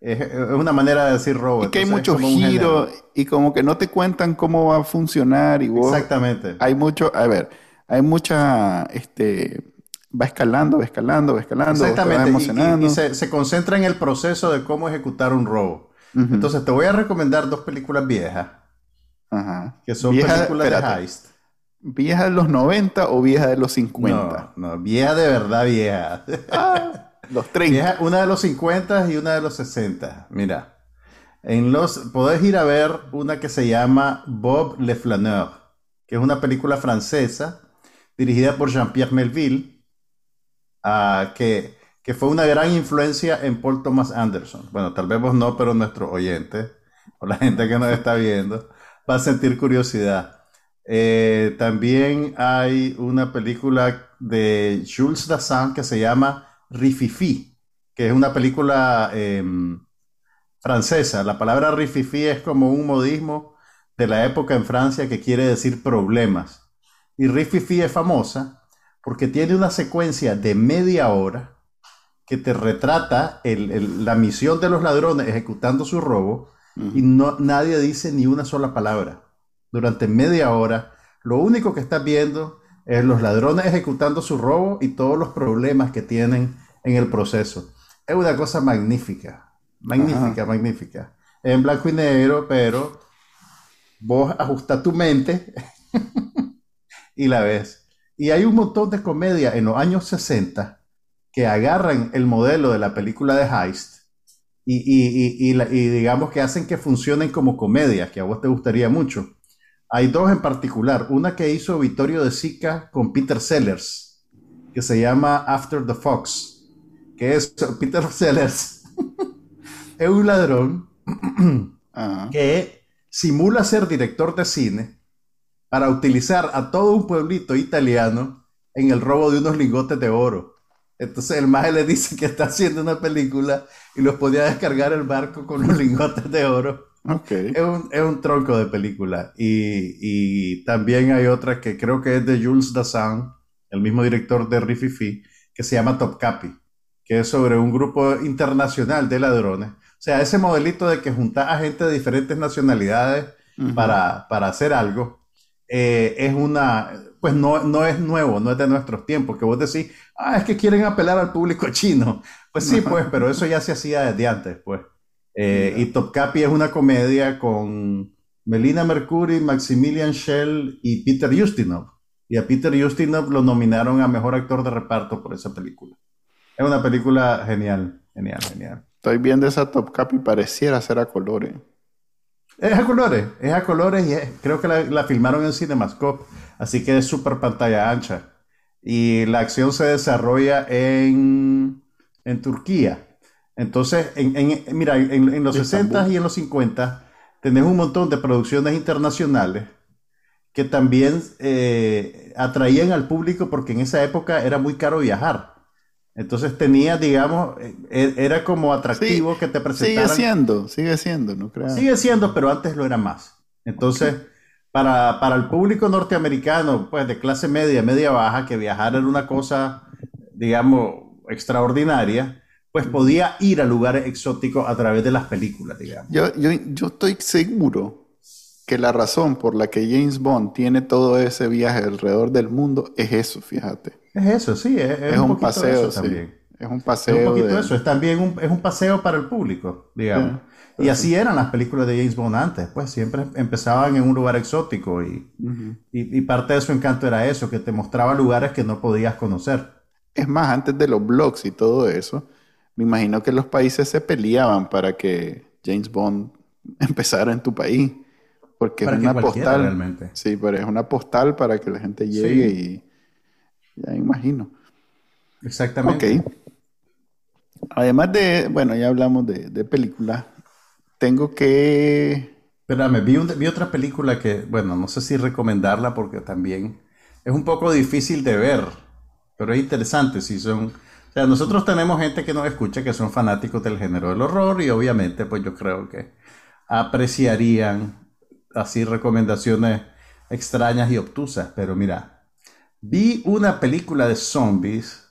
Es una manera de decir robo. Y que hay mucho giro y como que no te cuentan cómo va a funcionar y vos... Exactamente. Hay mucho... A ver, hay mucha, este, va escalando, va escalando, va escalando. Exactamente, emocionando. y, se, concentra en el proceso de cómo ejecutar un robo. Entonces te voy a recomendar dos películas viejas. Ajá. Que son películas de heist. ¿Viejas de los 90 o viejas de los 50? No, no, vieja de verdad vieja. Ah, los 30. una de los 50 y una de los 60. Mira. En los, podés ir a ver una que se llama Bob Le Flaneur, que es una película francesa dirigida por Jean-Pierre Melville, ah, que, fue una gran influencia en Paul Thomas Anderson. Bueno, tal vez vos no, pero nuestro oyente o la gente que nos *laughs* está viendo va a sentir curiosidad. Eh, también hay una película de Jules Dassin que se llama Rififi, que es una película em, francesa. La palabra Rififi es como un modismo de la época en Francia que quiere decir problemas. Y Rififi es famosa porque tiene una secuencia de media hora que te retrata la misión de los ladrones ejecutando su robo y no, nadie dice ni una sola palabra. Durante media hora, lo único que estás viendo es los ladrones ejecutando su robo y todos los problemas que tienen en el proceso. Es una cosa magnífica, magnífica, magnífica. En blanco y negro, pero vos ajustas tu mente *laughs* y la ves. Y hay un montón de comedia en los años 60 que agarran el modelo de la película de Heist y, digamos que hacen que funcionen como comedia, que a vos te gustaría mucho. Hay dos en particular, una que hizo Vittorio de Sica con Peter Sellers, que se llama After the Fox, que es *laughs* Peter Sellers, *laughs* es un ladrón que simula ser director de cine para utilizar a todo un pueblito italiano en el robo de unos lingotes de oro. Entonces el maje le dice que está haciendo una película y los podía descargar el barco con los *laughs* lingotes de oro. Okay. Es, un, tronco de película. Y, también hay otra que creo que es de Jules Dassin, el mismo director de Rififi, que se llama Top Capi, que que es sobre un grupo internacional de ladrones. O sea, ese modelito de que juntas a gente de diferentes nacionalidades para, para, hacer algo, eh, es una, pues no, no es nuevo, no es de nuestros tiempos, que vos decís, ah, es que quieren apelar al público *laughs* chino. Pues sí, pues, pero eso ya se hacía desde antes, pues. Eh, y Top Capi es una comedia con Melina Mercury, Maximilian Schell y Peter Ustinov. Y a Peter Ustinov lo nominaron a Mejor Actor de Reparto por esa película. Es una película genial, genial, genial. Estoy viendo esa Top Cap y pareciera ser a colores. Es a colores, es a colores y creo que la, filmaron en Cinemascope, así que es súper pantalla ancha. Y la acción se desarrolla en, en Turquía. Entonces, en, mira, en, los 60 y en los 50 tenés un montón de producciones internacionales que también eh, atraían al público porque en esa época era muy caro viajar. Entonces tenía, digamos, e, e, era como atractivo que te presentaran. Sigue siendo, sigue siendo, no creo. Sigue siendo, pero antes lo era más. Entonces, para, para el público norteamericano, pues de clase media, media baja, que viajar era una cosa, digamos, extraordinaria, pues podía ir a lugares exóticos a través de las películas, digamos. Yo, yo, yo estoy seguro que la razón por la que James Bond tiene todo ese viaje alrededor del mundo es eso, fíjate. Es eso, sí, es, un, paseo también. Es un paseo. Es un poquito eso, es también un, es un paseo para el público, digamos. y así eran las películas de James Bond antes, pues siempre empezaban en un lugar exótico y, y, parte de su encanto era eso, que te mostraba lugares que no podías conocer. Es más, antes de los blogs y todo eso, me imagino que los países se peleaban para que James Bond *laughs* empezara en tu país. Porque es una postal. Realmente. Sí, pero es una postal para que la gente llegue y ya imagino. Exactamente. Ok. Además de, bueno, ya hablamos de, de películas. Tengo que. Espérame, vi, vi otra película que, bueno, no sé si recomendarla porque también es un poco difícil de ver, pero es interesante si son. O sea, nosotros tenemos gente que nos escucha que son fanáticos del género del horror y obviamente, pues yo creo que apreciarían así recomendaciones extrañas y obtusas, pero mira, Vi una película de zombies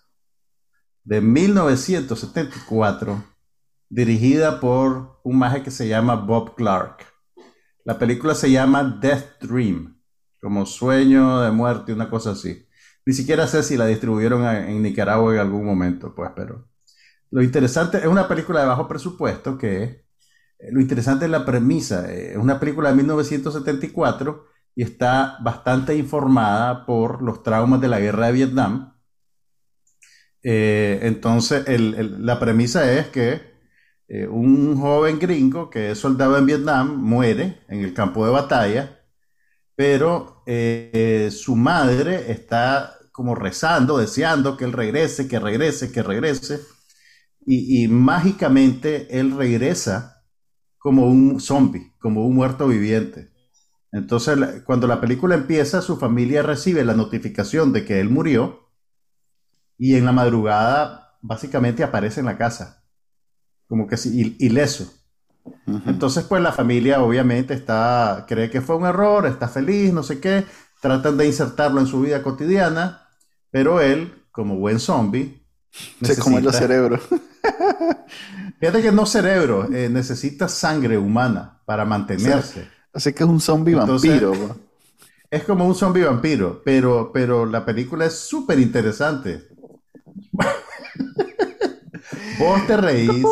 de 1974 dirigida por un maje que se llama Bob Clark. La película se llama Death Dream, como sueño de muerte, una cosa así. Ni siquiera sé si la distribuyeron en Nicaragua en algún momento, pues, pero lo interesante es una película de bajo presupuesto que lo interesante es la premisa. Eh, es una película de 1974 y está bastante informada por los traumas de la guerra de Vietnam. Eh, entonces, la premisa es que eh, un joven gringo que es soldado en Vietnam muere en el campo de batalla, pero eh, su madre está como rezando, deseando que él regrese, que regrese, que regrese, y mágicamente él regresa como un zombie, como un muerto viviente. Entonces, cuando la película empieza, su familia recibe la notificación de que él murió y en la madrugada básicamente aparece en la casa, como que sí, ileso. Entonces, pues la familia obviamente está, cree que fue un error, está feliz, no sé qué, tratan de insertarlo en su vida cotidiana, pero él, como buen zombie, se come los cerebros. *laughs* Fíjate que no cerebro, eh, necesita sangre humana para mantenerse. Así que es un zombie vampiro. *laughs* Es como un zombie vampiro, pero, pero la película es súper interesante. *laughs* Vos te reís.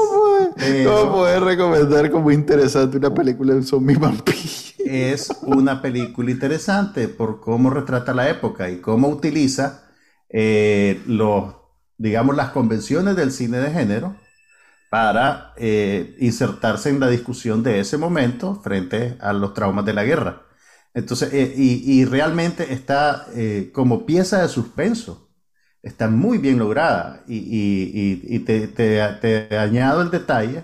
¿Cómo, puedes recomendar como interesante una película de un zombie vampiro? Es una película interesante por cómo retrata la época y cómo utiliza eh, los, digamos, las convenciones del cine de género para eh, insertarse en la discusión de ese momento frente a los traumas de la guerra. Entonces, eh, y, realmente está eh, como pieza de suspenso, está muy bien lograda. Y, te, te, añado el detalle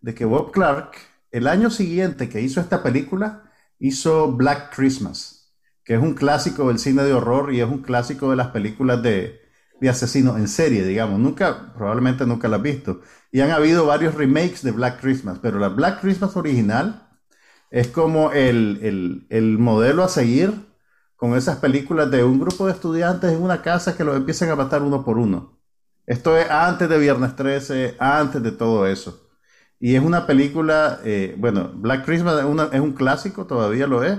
de que Bob Clark, el año siguiente que hizo esta película, hizo Black Christmas, que es un clásico del cine de horror y es un clásico de las películas de, de asesinos en serie, digamos. Nunca, probablemente nunca la has visto. Y han habido varios remakes de Black Christmas, pero la Black Christmas original es como el, modelo a seguir con esas películas de un grupo de estudiantes en una casa que los empiezan a matar uno por uno. Esto es antes de Viernes 13, antes de todo eso. Y es una película, eh, bueno, Black Christmas es, un clásico, todavía lo es.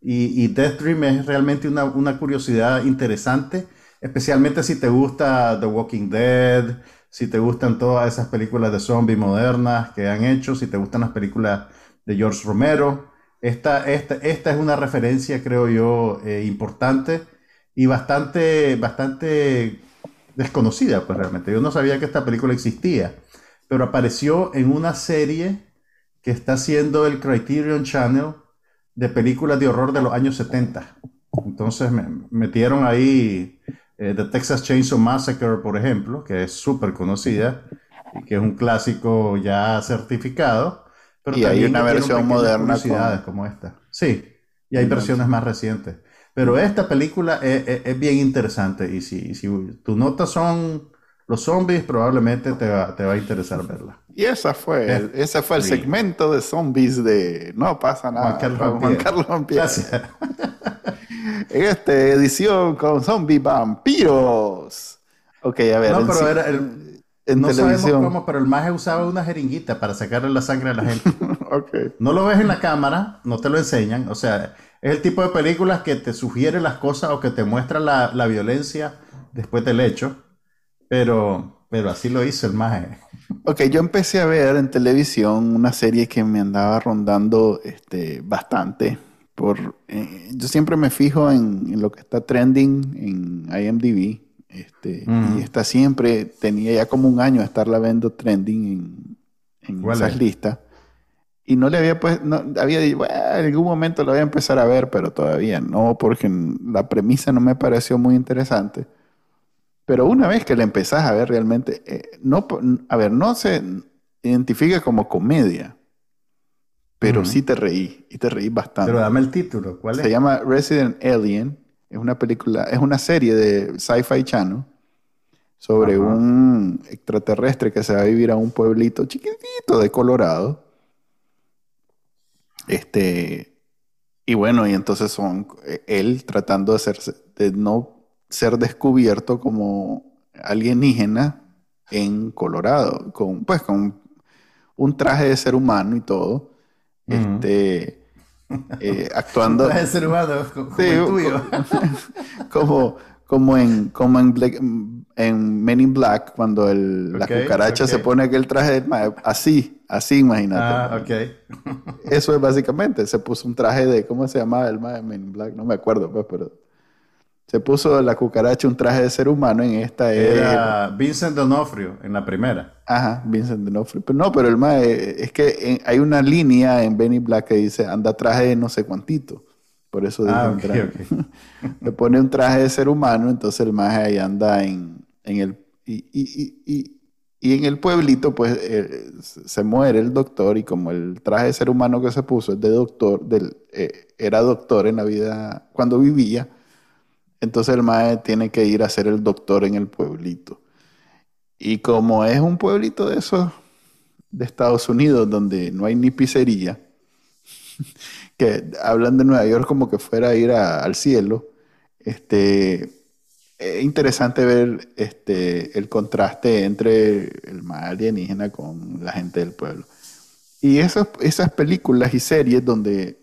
Y, y Death Dream es realmente una, una, curiosidad interesante, especialmente si te gusta The Walking Dead, si te gustan todas esas películas de zombies modernas que han hecho, si te gustan las películas de George Romero. Esta, esta, esta es una referencia, creo yo, eh, importante y bastante, bastante desconocida, pues realmente. Yo no sabía que esta película existía pero apareció en una serie que está haciendo el Criterion Channel de películas de horror de los años 70. Entonces me metieron ahí eh, The Texas Chainsaw Massacre, por ejemplo, que es súper conocida y que es un clásico ya certificado. Pero y hay una versión moderna como esta. Sí, y hay versiones más recientes. Pero esta película es, bien interesante y si, si tus notas son los zombies probablemente te va, te va a interesar verla. Y esa fue el, ese fue el segmento de zombies de No pasa nada. Juan Carlos Gracias. En esta edición con zombies vampiros. Ok, a ver. No, pero era el, en no televisión. sabemos cómo, pero el maje usaba una jeringuita para sacarle la sangre a la gente. *laughs* okay. No lo ves en la cámara, no te lo enseñan. O sea, es el tipo de películas que te sugiere las cosas o que te muestra la, la violencia después del hecho pero, pero así lo hizo el maje. Ok, yo empecé a ver en televisión una serie que me andaba rondando este, bastante. Por, eh, yo siempre me fijo en, lo que está trending en IMDb. Este, Y está siempre, tenía ya como un año de estarla viendo trending en, en esas listas. Y no le había pues, no, había dicho, en algún momento lo voy a empezar a ver, pero todavía no, porque la premisa no me pareció muy interesante. Pero una vez que la empezás a ver realmente, eh, no, a ver, no se identifica como comedia, pero sí te reí, y te reí bastante. Pero dame el título, ¿cuál es? Se llama Resident Alien, es una película, es una serie de Sci-Fi Channel sobre un extraterrestre que se va a vivir a un pueblito chiquitito de Colorado. Este, y bueno, y entonces son eh, él tratando de hacerse, de no ser descubierto como alienígena en Colorado, con, pues con un traje de ser humano y todo. Este, eh, actuando. Un traje de ser humano, como el tuyo. *laughs* Como, como, en, como en, en Men in Black, cuando el, la cucaracha se pone aquel traje, así, así, imagínate. Ah, ok. Eso es básicamente, se puso un traje de, ¿cómo se llamaba el Men in Black? No me acuerdo, pues, pero se puso la cucaracha un traje de ser humano en esta era Vincent D'Onofrio en la primera. Ajá Vincent D'Onofrio. Pero no pero el más es que hay una línea en Benny Black que dice anda traje de no sé cuantito por eso ah, *laughs* le pone un traje de ser humano entonces el más ahí anda en, en el y, y, y, y, en el pueblito pues eh, se muere el doctor y como el traje de ser humano que se puso es de doctor del, eh, era doctor en la vida cuando vivía entonces el mae tiene que ir a ser el doctor en el pueblito. Y como es un pueblito de esos de Estados Unidos donde no hay ni pizzería, *laughs* que hablan de Nueva York como que fuera a ir al cielo, este, es interesante ver este, el contraste entre el mar alienígena con la gente del pueblo. Y esas, esas películas y series donde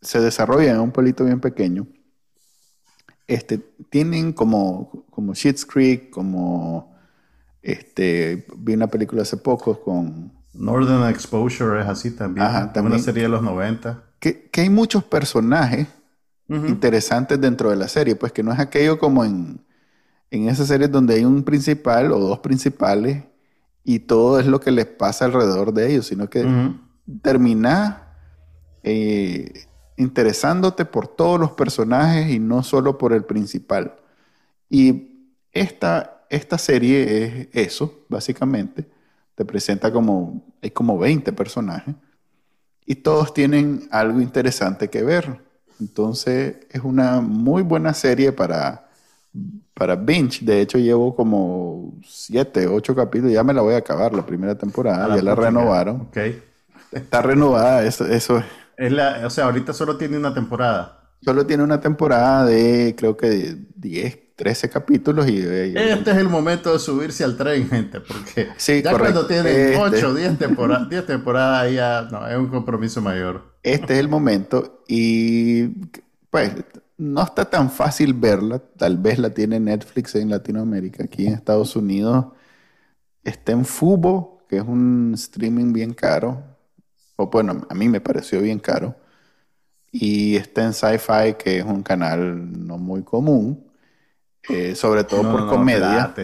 se desarrollan en un pueblito bien pequeño, este, tienen como, como Schitt's Creek, como este, vi una película hace poco con... Northern Exposure es así también. Ajá, también una serie de los 90. Que, que hay muchos personajes interesantes dentro de la serie, pues que no es aquello como en, en esas series donde hay un principal o dos principales y todo es lo que les pasa alrededor de ellos, sino que termina eh, interesándote por todos los personajes y no solo por el principal. Y esta, esta serie es eso, básicamente. Te presenta como, hay como 20 personajes y todos tienen algo interesante que ver. Entonces es una muy buena serie para, para binge. De hecho llevo como 7, 8 capítulos. Ya me la voy a acabar la primera temporada. ya la renovaron. Okay. Está renovada, eso, eso es o sea, ahorita solo tiene una temporada. Solo tiene una temporada de, creo que de 10, 13 capítulos y... este es el momento de subirse al tren, gente, porque ya cuando tienen 8 o 10 temporadas, 10 temporadas ya no, es un compromiso mayor. Este es el momento y pues no está tan fácil verla, tal vez la tiene Netflix en Latinoamérica, aquí en Estados Unidos está en Fubo, que es un streaming bien caro, o bueno, a mí me pareció bien caro, y está en Sci-Fi, que es un canal no muy común, eh, sobre todo por comedia.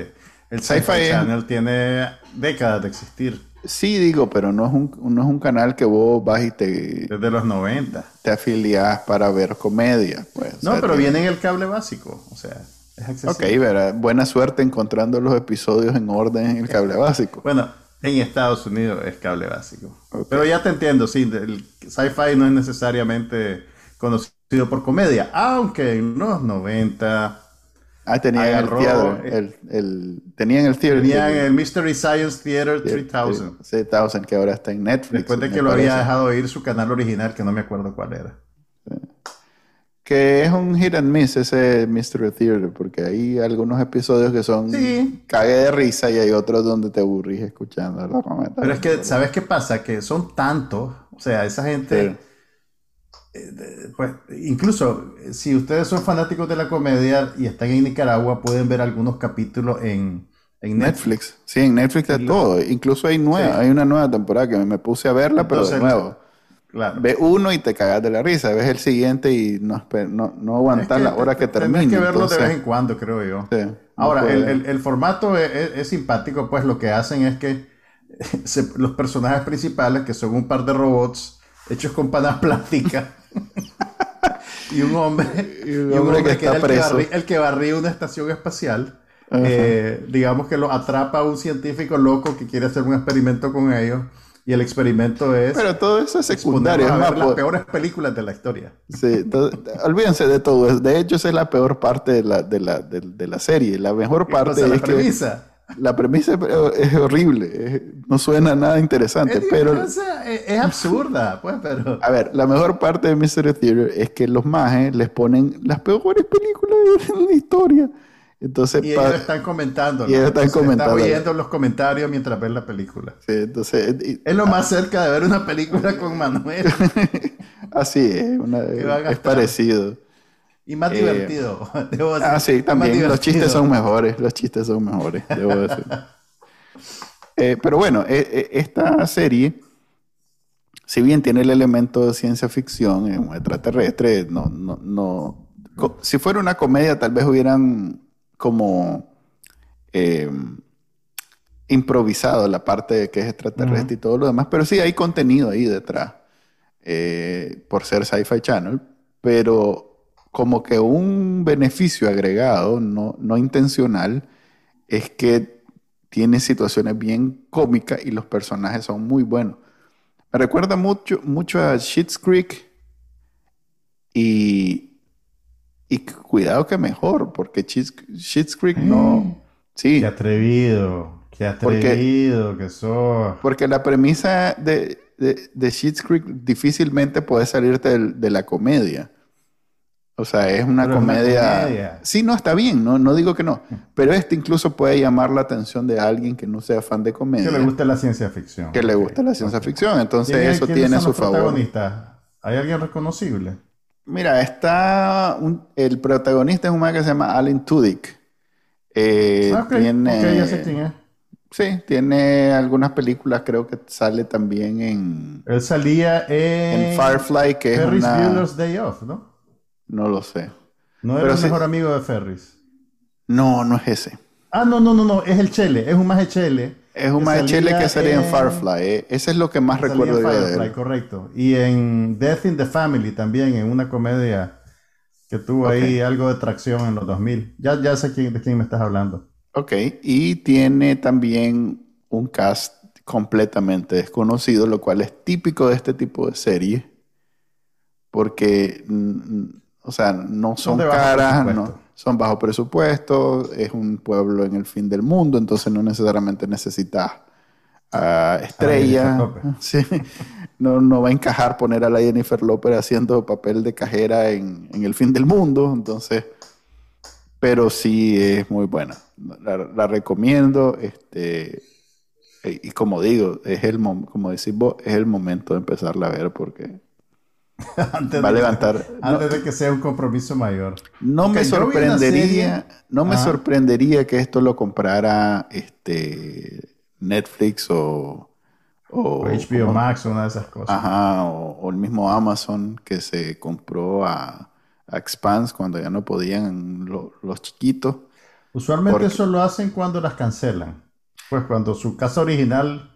El Sci-Fi Channel tiene décadas de existir. Sí, digo, pero no es un, no es un canal que vos vas y te... Desde los 90. Te afilias para ver comedia. Pues, no, pero viene en el cable básico, o sea, es accesible. Ok, buena suerte encontrando los episodios en orden en el cable básico. Bueno, en Estados Unidos es cable básico. Pero ya te entiendo, sí, el sci-fi no es necesariamente conocido por comedia, aunque en los 90... Ah, tenían el, theater, el, el, tenían el theater. Tenían el Mystery Science Theater 3000. 3000, que ahora está en Netflix. Después de que lo había dejado ir su canal original, que no me acuerdo cuál era. Que es un hit and miss ese Mystery Theater, porque hay algunos episodios que son cague de risa y hay otros donde te aburrís escuchando Pero es que, ¿sabes qué pasa? Que son tantos, o sea, esa gente... Eh, pues, incluso si ustedes son fanáticos de la comedia y están en Nicaragua, pueden ver algunos capítulos en, Netflix. Sí, en Netflix de todo. Incluso hay nueva, hay una nueva temporada que me puse a verla, pero de nuevo. Claro. Ve uno y te cagas de la risa, ves el siguiente y no, no, no aguantas la hora que termine. Tienes que verlo de vez en cuando, creo yo. Ahora, el, formato es, simpático, pues lo que hacen es que *laughs* los personajes principales, que son un par de robots hechos con panas *laughs* plásticas, y un hombre, *laughs* y un hombre, que, está preso. El que, barría una estación espacial, eh, digamos que lo atrapa a un científico loco que quiere hacer un experimento con ellos y el experimento es. Pero todo eso es secundario. Es más, las peores películas de la historia. Sí, olvídense de todo. De hecho, esa es la peor parte de la, de la, de, la serie. La mejor parte es la premisa. la premisa es horrible. no suena nada interesante. Es, pero, es, absurda, pues, pero. A ver, la mejor parte de Mystery Theater es que los mages les ponen las peores películas de la historia. Entonces, y ellos están comentando. Y ellos están comentando. Están oyendo los comentarios mientras ven la película. Sí, entonces. es lo más cerca de ver una película con Manuel. *laughs* Así es, es parecido. Y más eh, divertido, *laughs* debo decir. Ah, sí, también. Los chistes son mejores. Los chistes son mejores, debo decir. *laughs* Eh, pero bueno, eh, esta serie, si bien tiene el elemento de ciencia ficción, un extraterrestre, no, no, no. Si fuera una comedia, tal vez hubieran como eh, improvisado la parte de que es extraterrestre y todo lo demás, pero sí hay contenido ahí detrás eh, por ser Sci-Fi Channel, pero como que un beneficio agregado, no, no intencional, es que tiene situaciones bien cómicas y los personajes son muy buenos. Me recuerda mucho, mucho a Schitt's Creek y, y cuidado que mejor, porque Schitt's Creek no... Mm. Sí. Qué atrevido, qué atrevido que sos. Porque la premisa de, de, de Creek difícilmente puede salirte de, la comedia. O sea, es una comedia... Sí, no, está bien, no, no digo que no. Pero este incluso puede llamar la atención de alguien que no sea fan de comedia. Que le guste la ciencia ficción. Que le guste la ciencia ficción. Entonces eso tiene su favor. ¿Hay alguien reconocible? Mira, está el protagonista es un man que se llama Alan Tudyk. Eh, ah, tiene, ya sé quién es. Sí, tiene algunas películas, creo que sale también en... Él salía en... En Firefly, que Ferris es una... Bueller's Day Off, ¿no? No lo sé. ¿No era el mejor amigo de Ferris? No, no es ese. Ah, no, no, no, no, es el Chele, es un más Chele es un Chile que salía en, Firefly. Eh. Ese es lo que más recuerdo de él. correcto. Y en Death in the Family también, en una comedia que tuvo ahí algo de tracción en los 2000. Ya, ya sé quién, de quién me estás hablando. Ok. Y tiene también un cast completamente desconocido, lo cual es típico de este tipo de serie. Porque, o sea, no son caras, no son bajo presupuesto, es un pueblo en el fin del mundo, entonces no necesariamente necesitas uh, estrella. *laughs* Sí. No, no va a encajar poner a la Jennifer López haciendo papel de cajera en, el fin del mundo, entonces pero sí es muy buena. La, recomiendo, este, y como digo, es el como decís vos, es el momento de empezarla a ver porque *laughs* antes va a levantar. antes de que sea un compromiso mayor. No me sorprendería, no me sorprendería que esto lo comprara este Netflix o, o, HBO Max, una de esas cosas. Ajá, o, el mismo Amazon que se compró a, a Expanse cuando ya no podían los chiquitos. Usualmente eso lo hacen cuando las cancelan. Pues cuando su casa original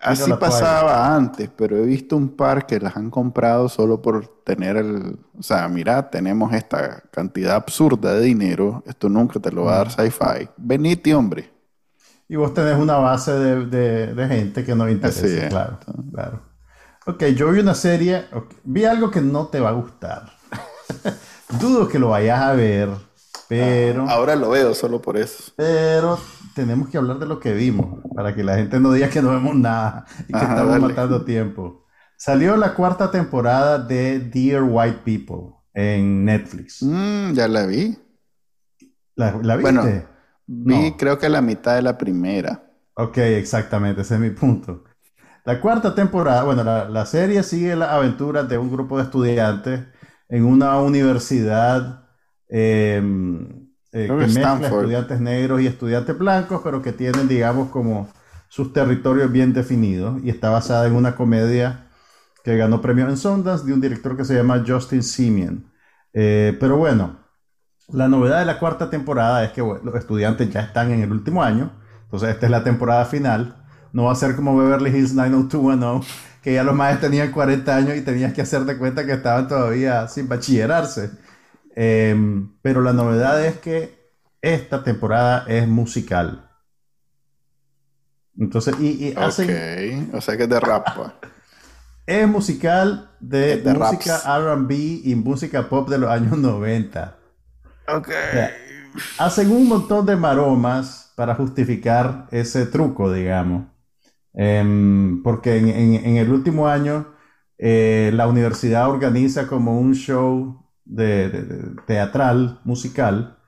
Así pasaba antes, pero he visto un par que las han comprado solo por tener el... O sea, mira, tenemos esta cantidad absurda de dinero, esto nunca te lo va a dar sci-fi. Venite, hombre. Y vos tenés una base de, gente que no interesa, claro, claro. Ok, yo vi una serie, vi algo que no te va a gustar. *laughs* Dudo que lo vayas a ver, pero... ahora lo veo solo por eso. Pero tenemos que hablar de lo que vimos, para que la gente no diga que no vemos nada y que estamos matando tiempo. Salió la cuarta temporada de Dear White People en Netflix. Mm, ya la vi. ¿La, viste? Bueno, vi creo que la mitad de la primera. Ok, exactamente, ese es mi punto. La cuarta temporada, bueno, la, serie sigue las aventuras de un grupo de estudiantes en una universidad eh, eh, que mezcla estudiantes negros y estudiantes blancos, pero que tienen, digamos, como sus territorios bien definidos. Y está basada en una comedia que ganó premio en Sundance de un director que se llama Justin Simeon. Eh, pero bueno, la novedad de la cuarta temporada es que los estudiantes ya están en el último año. Entonces, esta es la temporada final. No va a ser como Beverly Hills 90210, que ya los maestros tenían 40 años y tenías que hacer de cuenta que estaban todavía sin bachillerarse. Em, pero la novedad es que esta temporada es musical. Entonces, y, y hacen, O sea que es de rap. Pues. *laughs* es musical de, música RB y música pop de los años 90. Ok. hacen un montón de maromas para justificar ese truco, digamos. Em, porque en, el último año eh, la universidad organiza como un show de, teatral, musical,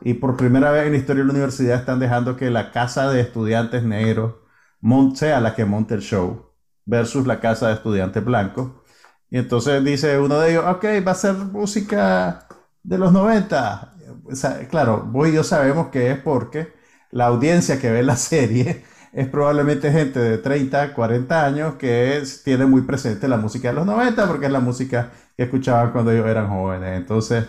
y por primera vez en la historia de la universidad están dejando que la casa de estudiantes negros sea la que monte el show, versus la casa de estudiantes blancos. Y entonces dice uno de ellos, ok, va a ser música de los 90. claro, vos y yo sabemos que es porque la audiencia que ve la serie *laughs* es probablemente gente de 30, 40 años que tiene muy presente la música de los 90 porque es la música que escuchaban cuando ellos eran jóvenes. Entonces...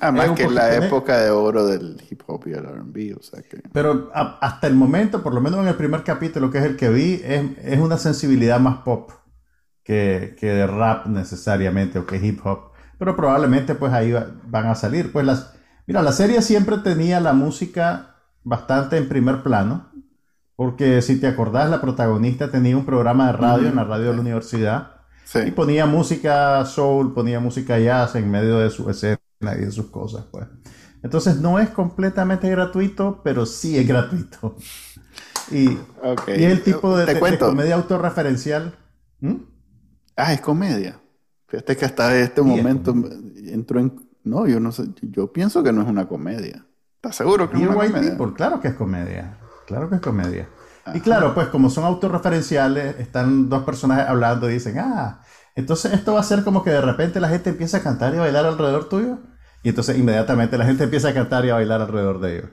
Además que es la época de oro del hip hop y el R&B, o sea que... Pero hasta el momento, por lo menos en el primer capítulo, que es el que vi, es, una sensibilidad más pop que, de rap necesariamente o que hip hop. Pero probablemente pues ahí van a salir. Pues las... Mira, la serie siempre tenía la música bastante en primer plano porque si te acordás, la protagonista tenía un programa de radio en la radio de la universidad. Y ponía música soul, ponía música jazz en medio de su escena y de sus cosas, pues. Entonces no es completamente gratuito, pero sí es gratuito. Y, es el tipo de, comedia autorreferencial. ¿Mm? Ah, es comedia. Fíjate que hasta este momento entró en... No, yo no sé. Yo pienso que no es una comedia. ¿Estás seguro que es una comedia? claro que es comedia. Claro que es comedia. Y claro, pues como son autorreferenciales, están dos personajes hablando y dicen, ah, entonces esto va a ser como que de repente la gente empieza a cantar y a bailar alrededor tuyo. Y entonces inmediatamente la gente empieza a cantar y a bailar alrededor de ellos.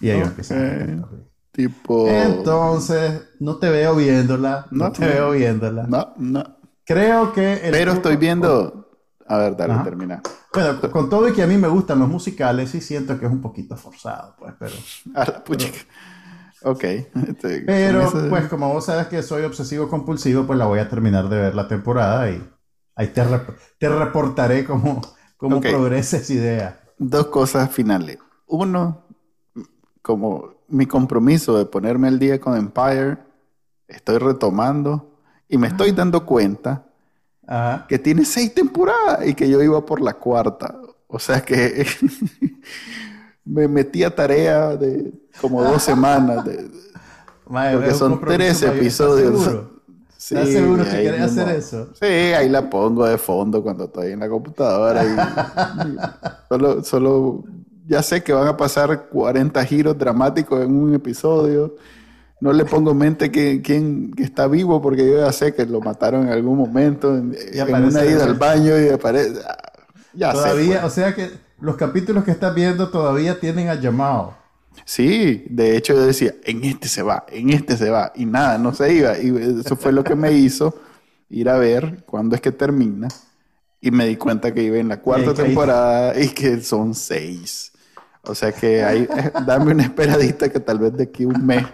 Y ellos empiezan a cantar. Tipo... Entonces, no te veo viéndola. No, te veo viéndola. No, no. Creo que... Pero estoy viendo... A ver, dale, termina. Bueno, con todo y que a mí me gustan los musicales, sí siento que es un poquito forzado, pues, pero... A la puchica. Ok. *laughs* Pero pues como vos sabes que soy obsesivo compulsivo, pues la voy a terminar de ver la temporada y ahí te, te reportaré cómo, cómo progresa esa idea. Dos cosas finales. Uno, como mi compromiso de ponerme al día con Empire, estoy retomando y me estoy dando cuenta que tiene seis temporadas y que yo iba por la cuarta. O sea que *laughs* me metí a tarea de como dos semanas. De, porque son tres episodios. ¿Estás seguro que quieres hacer eso? Sí, ahí la pongo de fondo cuando estoy en la computadora. Y, *laughs* solo, solo ya sé que van a pasar 40 giros dramáticos en un episodio. No le pongo en mente que, quién está vivo porque yo ya sé que lo mataron en algún momento en, una ida al baño y aparece. Ya todavía, pues. o sea que los capítulos que estás viendo todavía tienen a llamado. Sí, de hecho yo decía, en este se va, en este se va, y nada, no se iba. Y eso fue lo que me hizo ir a ver cuándo es que termina. Y me di cuenta que iba en la cuarta temporada y que son seis. O sea que ahí, *laughs* *laughs* dame una esperadita que tal vez de aquí un mes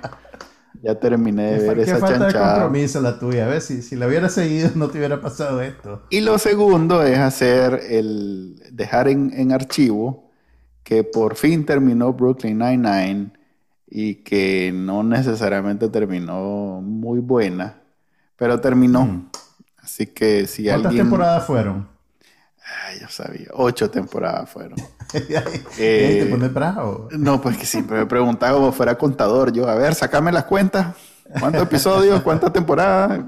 ya terminé de ver esa falta de compromiso la tuya. A ver, si, si la hubiera seguido no te hubiera pasado esto. Y lo segundo es hacer el... dejar en, en archivo que por fin terminó Brooklyn Nine-Nine y que no necesariamente terminó muy buena, pero terminó. Mm. Así que si ¿Cuántas temporadas fueron? Ay, yo sabía. Ocho temporadas fueron. *laughs* ¿Te pones bravo? No, pues que siempre me preguntaba como fuera contador. Yo, a ver, sacame las cuentas. ¿Cuántos episodios? ¿Cuántas temporadas?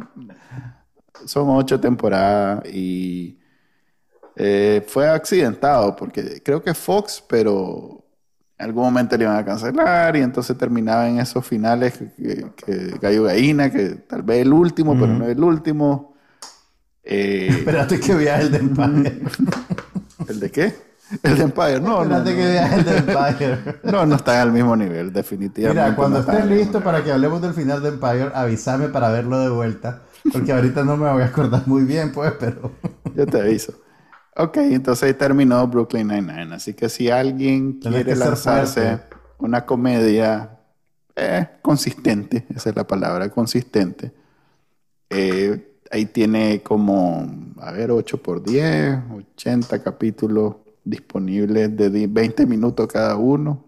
Son ocho temporadas y eh, fue accidentado porque creo que Fox, pero en algún momento le iban a cancelar y entonces terminaba en esos finales que, que, Gallo Gallina, que tal vez el último, pero no el último. *laughs* Eh, Espérate que vea el de Empire. *laughs* ¿El de qué? El de Empire, no. Espérate que vea el de Empire. *laughs* no, no está al mismo nivel, definitivamente. Mira, cuando estés listo para que hablemos del final de Empire, avísame para verlo de vuelta. Porque ahorita no me voy a acordar muy bien, pues, pero. Yo te aviso. Ok, entonces ahí terminó Brooklyn Nine-Nine. Así que si alguien quiere lanzarse una comedia eh, consistente, esa es la palabra, consistente, eh, ahí tiene como, a ver, 8 por 10, 80 capítulos disponibles de 20 minutos cada uno.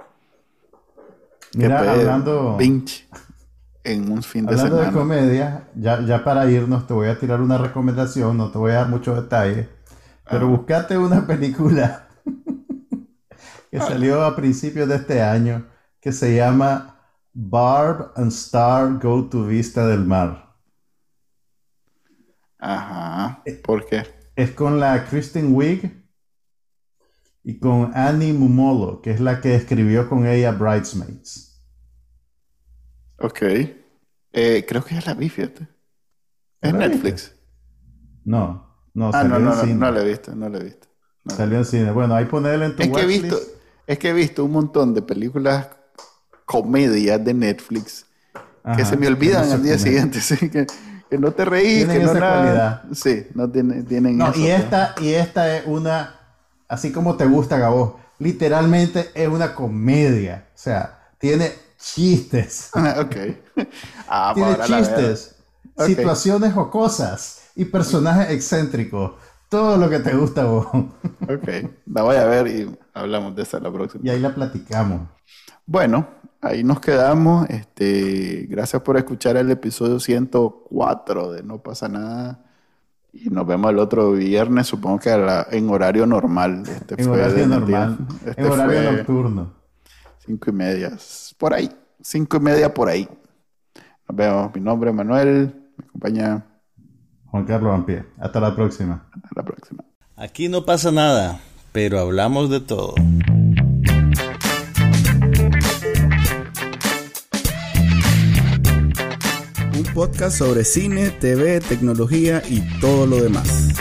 Mira, hablando... Pinch en un fin de semana. Hablando de comedia, ya, ya para irnos te voy a tirar una recomendación, no te voy a dar muchos detalles pero buscate una película *laughs* que salió a principios de este año que se llama Barb and Star Go to Vista del Mar. Ajá. ¿Por qué? Es con la Kristen Wiig y con Annie Mumolo, que es la que escribió con ella Bridesmaids. Ok. Eh, creo que ya la vi, fíjate. ¿Es Netflix? No. No, ah, no, no, no, lo he visto, no lo he visto. salió en cine. Bueno, ahí ponerle en tu es que he visto, Es que he visto un montón de películas comedias de Netflix que se me olvidan al día siguiente, *laughs* ¿sí? que, que, no te reís, que no nada. Sí, no tienen, tienen no, y esta, y esta es una, así como te gusta, Gabo, literalmente es una comedia. O sea, tiene chistes. *laughs* ok. Ah, tiene chistes, situaciones o cosas y personajes excéntricos. Todo lo que te gusta vos. Ok, la voy a ver y hablamos de esa la próxima. Y ahí la platicamos. Bueno, ahí nos quedamos. Este, gracias por escuchar el episodio 104 de No pasa nada. Y nos vemos el otro viernes, supongo que en horario normal. Este en horario normal. Este en horario nocturno. Cinco y media. Por ahí. Cinco y media por ahí. Nos vemos. Mi nombre es Manuel. Me acompaña Juan Carlos Vampie. Hasta la próxima. Hasta la próxima. Aquí no pasa nada, pero hablamos de todo. Un podcast sobre cine, TV, tecnología y todo lo demás.